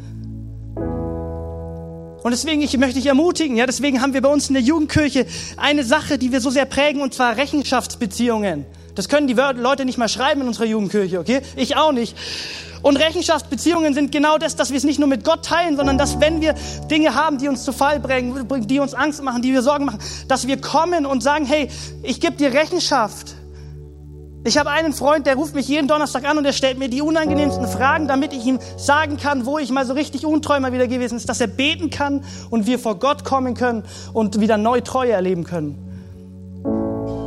Und deswegen ich möchte ich ermutigen, ja, deswegen haben wir bei uns in der Jugendkirche eine Sache, die wir so sehr prägen, und zwar Rechenschaftsbeziehungen. Das können die Leute nicht mal schreiben in unserer Jugendkirche, okay? Ich auch nicht. Und Rechenschaftsbeziehungen sind genau das, dass wir es nicht nur mit Gott teilen, sondern dass wenn wir Dinge haben, die uns zu Fall bringen, die uns Angst machen, die wir Sorgen machen, dass wir kommen und sagen, hey, ich gebe dir Rechenschaft. Ich habe einen Freund, der ruft mich jeden Donnerstag an und er stellt mir die unangenehmsten Fragen, damit ich ihm sagen kann, wo ich mal so richtig untreu mal wieder gewesen ist, dass er beten kann und wir vor Gott kommen können und wieder neu Treue erleben können.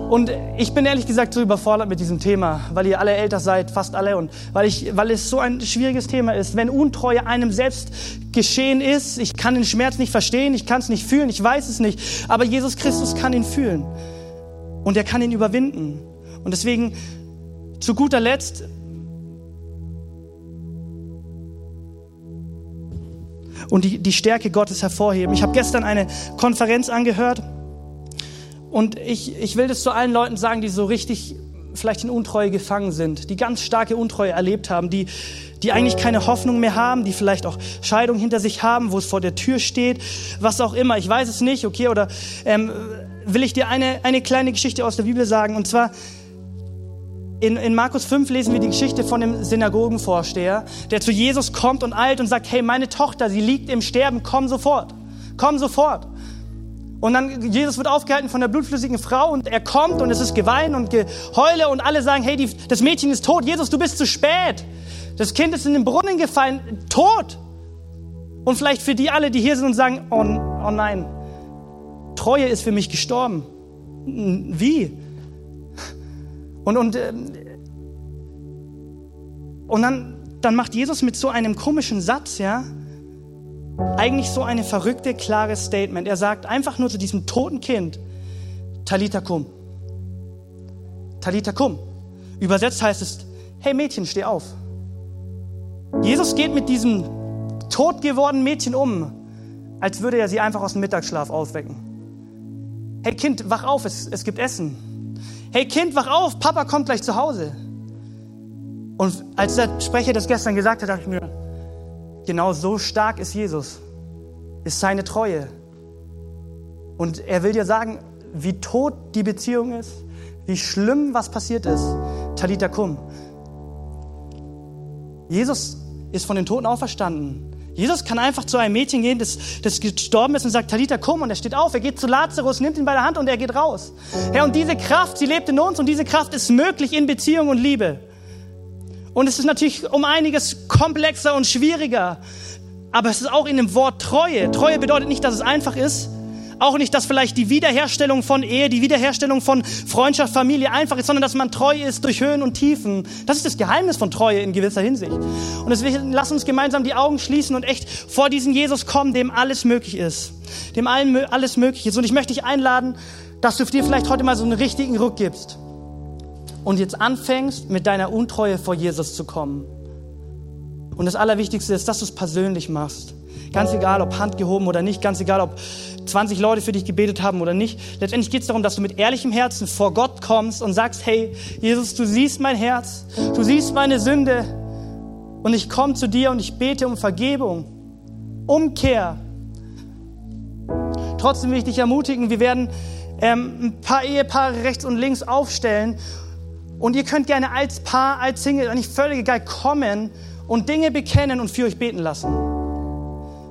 Und ich bin ehrlich gesagt so überfordert mit diesem Thema, weil ihr alle älter seid, fast alle, und weil, ich, weil es so ein schwieriges Thema ist. Wenn Untreue einem selbst geschehen ist, ich kann den Schmerz nicht verstehen, ich kann es nicht fühlen, ich weiß es nicht, aber Jesus Christus kann ihn fühlen und er kann ihn überwinden. Und deswegen zu guter Letzt und die, die Stärke Gottes hervorheben. Ich habe gestern eine Konferenz angehört und ich, ich will das zu allen Leuten sagen, die so richtig vielleicht in Untreue gefangen sind, die ganz starke Untreue erlebt haben, die, die eigentlich keine Hoffnung mehr haben, die vielleicht auch Scheidung hinter sich haben, wo es vor der Tür steht, was auch immer. Ich weiß es nicht, okay? Oder ähm, will ich dir eine, eine kleine Geschichte aus der Bibel sagen? Und zwar in, in Markus 5 lesen wir die Geschichte von dem Synagogenvorsteher, der zu Jesus kommt und eilt und sagt, hey, meine Tochter, sie liegt im Sterben, komm sofort, komm sofort. Und dann, Jesus wird aufgehalten von der blutflüssigen Frau und er kommt und es ist Gewein und Geheule und alle sagen, hey, die, das Mädchen ist tot, Jesus, du bist zu spät. Das Kind ist in den Brunnen gefallen, tot. Und vielleicht für die alle, die hier sind und sagen, oh, oh nein, Treue ist für mich gestorben. Wie? Und, und, ähm, und dann, dann macht Jesus mit so einem komischen Satz, ja, eigentlich so eine verrückte, klare Statement. Er sagt einfach nur zu diesem toten Kind, Talita kum. Talita kum. Übersetzt heißt es, hey Mädchen, steh auf. Jesus geht mit diesem tot gewordenen Mädchen um, als würde er sie einfach aus dem Mittagsschlaf aufwecken. Hey Kind, wach auf, es, es gibt Essen hey Kind, wach auf, Papa kommt gleich zu Hause. Und als der Sprecher das gestern gesagt hat, dachte ich mir, genau so stark ist Jesus, ist seine Treue. Und er will dir sagen, wie tot die Beziehung ist, wie schlimm was passiert ist. Talita kum. Jesus ist von den Toten auferstanden. Jesus kann einfach zu einem Mädchen gehen, das, das gestorben ist und sagt, Talita, komm. Und er steht auf, er geht zu Lazarus, nimmt ihn bei der Hand und er geht raus. Herr, und diese Kraft, sie lebt in uns und diese Kraft ist möglich in Beziehung und Liebe. Und es ist natürlich um einiges komplexer und schwieriger. Aber es ist auch in dem Wort Treue. Treue bedeutet nicht, dass es einfach ist, auch nicht, dass vielleicht die Wiederherstellung von Ehe, die Wiederherstellung von Freundschaft, Familie einfach ist, sondern dass man treu ist durch Höhen und Tiefen. Das ist das Geheimnis von Treue in gewisser Hinsicht. Und deswegen lass uns gemeinsam die Augen schließen und echt vor diesen Jesus kommen, dem alles möglich ist. Dem allen alles möglich ist. Und ich möchte dich einladen, dass du dir vielleicht heute mal so einen richtigen Ruck gibst. Und jetzt anfängst, mit deiner Untreue vor Jesus zu kommen. Und das Allerwichtigste ist, dass du es persönlich machst. Ganz egal, ob Hand gehoben oder nicht, ganz egal, ob 20 Leute für dich gebetet haben oder nicht. Letztendlich geht es darum, dass du mit ehrlichem Herzen vor Gott kommst und sagst, hey, Jesus, du siehst mein Herz, du siehst meine Sünde und ich komme zu dir und ich bete um Vergebung, Umkehr. Trotzdem will ich dich ermutigen, wir werden ähm, ein paar Ehepaare rechts und links aufstellen und ihr könnt gerne als Paar, als Single, nicht völlig egal, kommen und Dinge bekennen und für euch beten lassen.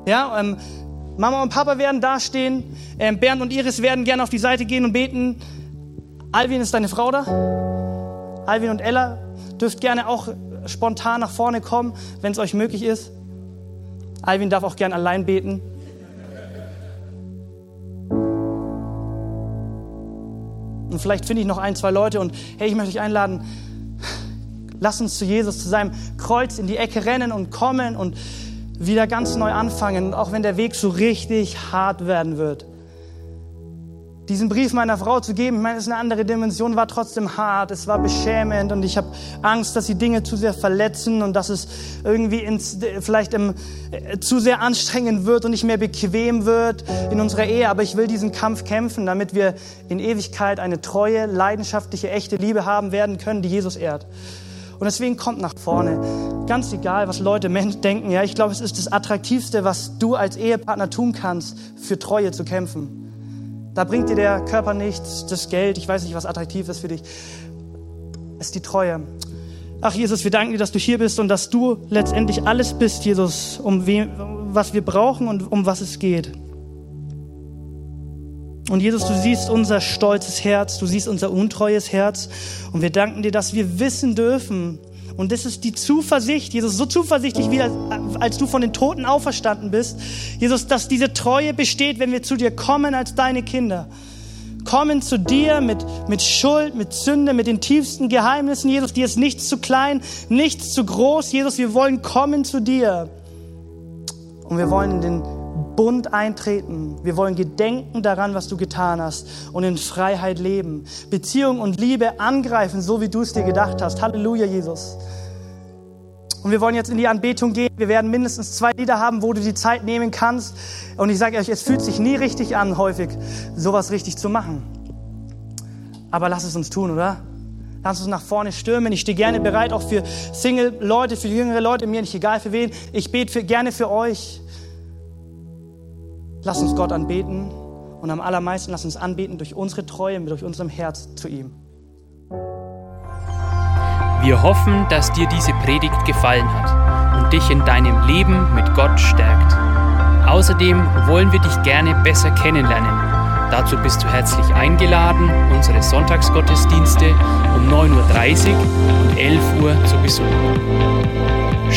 Ja, ähm, Mama und Papa werden dastehen. Ähm, Bernd und Iris werden gerne auf die Seite gehen und beten. Alvin ist deine Frau da? Alvin und Ella dürft gerne auch spontan nach vorne kommen, wenn es euch möglich ist. Alvin darf auch gerne allein beten. Und vielleicht finde ich noch ein, zwei Leute und hey, ich möchte euch einladen, lass uns zu Jesus, zu seinem Kreuz in die Ecke rennen und kommen und wieder ganz neu anfangen, auch wenn der Weg so richtig hart werden wird. Diesen Brief meiner Frau zu geben, ich meine, es ist eine andere Dimension, war trotzdem hart, es war beschämend und ich habe Angst, dass die Dinge zu sehr verletzen und dass es irgendwie ins, vielleicht im, äh, zu sehr anstrengend wird und nicht mehr bequem wird in unserer Ehe. Aber ich will diesen Kampf kämpfen, damit wir in Ewigkeit eine treue, leidenschaftliche, echte Liebe haben werden können, die Jesus ehrt. Und deswegen kommt nach vorne. Ganz egal, was Leute denken. Ja, ich glaube, es ist das Attraktivste, was du als Ehepartner tun kannst, für Treue zu kämpfen. Da bringt dir der Körper nichts, das Geld, ich weiß nicht, was attraktiv ist für dich. Es ist die Treue. Ach Jesus, wir danken dir, dass du hier bist und dass du letztendlich alles bist, Jesus, um wem, was wir brauchen und um was es geht. Und Jesus, du siehst unser stolzes Herz, du siehst unser untreues Herz und wir danken dir, dass wir wissen dürfen, und das ist die Zuversicht, Jesus, so zuversichtlich wie als, du von den Toten auferstanden bist. Jesus, dass diese Treue besteht, wenn wir zu dir kommen als deine Kinder. Kommen zu dir mit, mit Schuld, mit Sünde, mit den tiefsten Geheimnissen. Jesus, dir ist nichts zu klein, nichts zu groß. Jesus, wir wollen kommen zu dir. Und wir wollen in den Bund eintreten. Wir wollen gedenken daran, was du getan hast und in Freiheit leben. Beziehung und Liebe angreifen, so wie du es dir gedacht hast. Halleluja, Jesus. Und wir wollen jetzt in die Anbetung gehen. Wir werden mindestens zwei Lieder haben, wo du die Zeit nehmen kannst. Und ich sage euch, es fühlt sich nie richtig an, häufig sowas richtig zu machen. Aber lass es uns tun, oder? Lass uns nach vorne stürmen. Ich stehe gerne bereit, auch für Single-Leute, für jüngere Leute, mir nicht egal für wen. Ich bete für, gerne für euch. Lass uns Gott anbeten und am allermeisten lass uns anbeten durch unsere Treue, durch unserem Herz zu ihm. Wir hoffen, dass dir diese Predigt gefallen hat und dich in deinem Leben mit Gott stärkt. Außerdem wollen wir dich gerne besser kennenlernen. Dazu bist du herzlich eingeladen, unsere Sonntagsgottesdienste um 9.30 Uhr und 11 Uhr zu besuchen.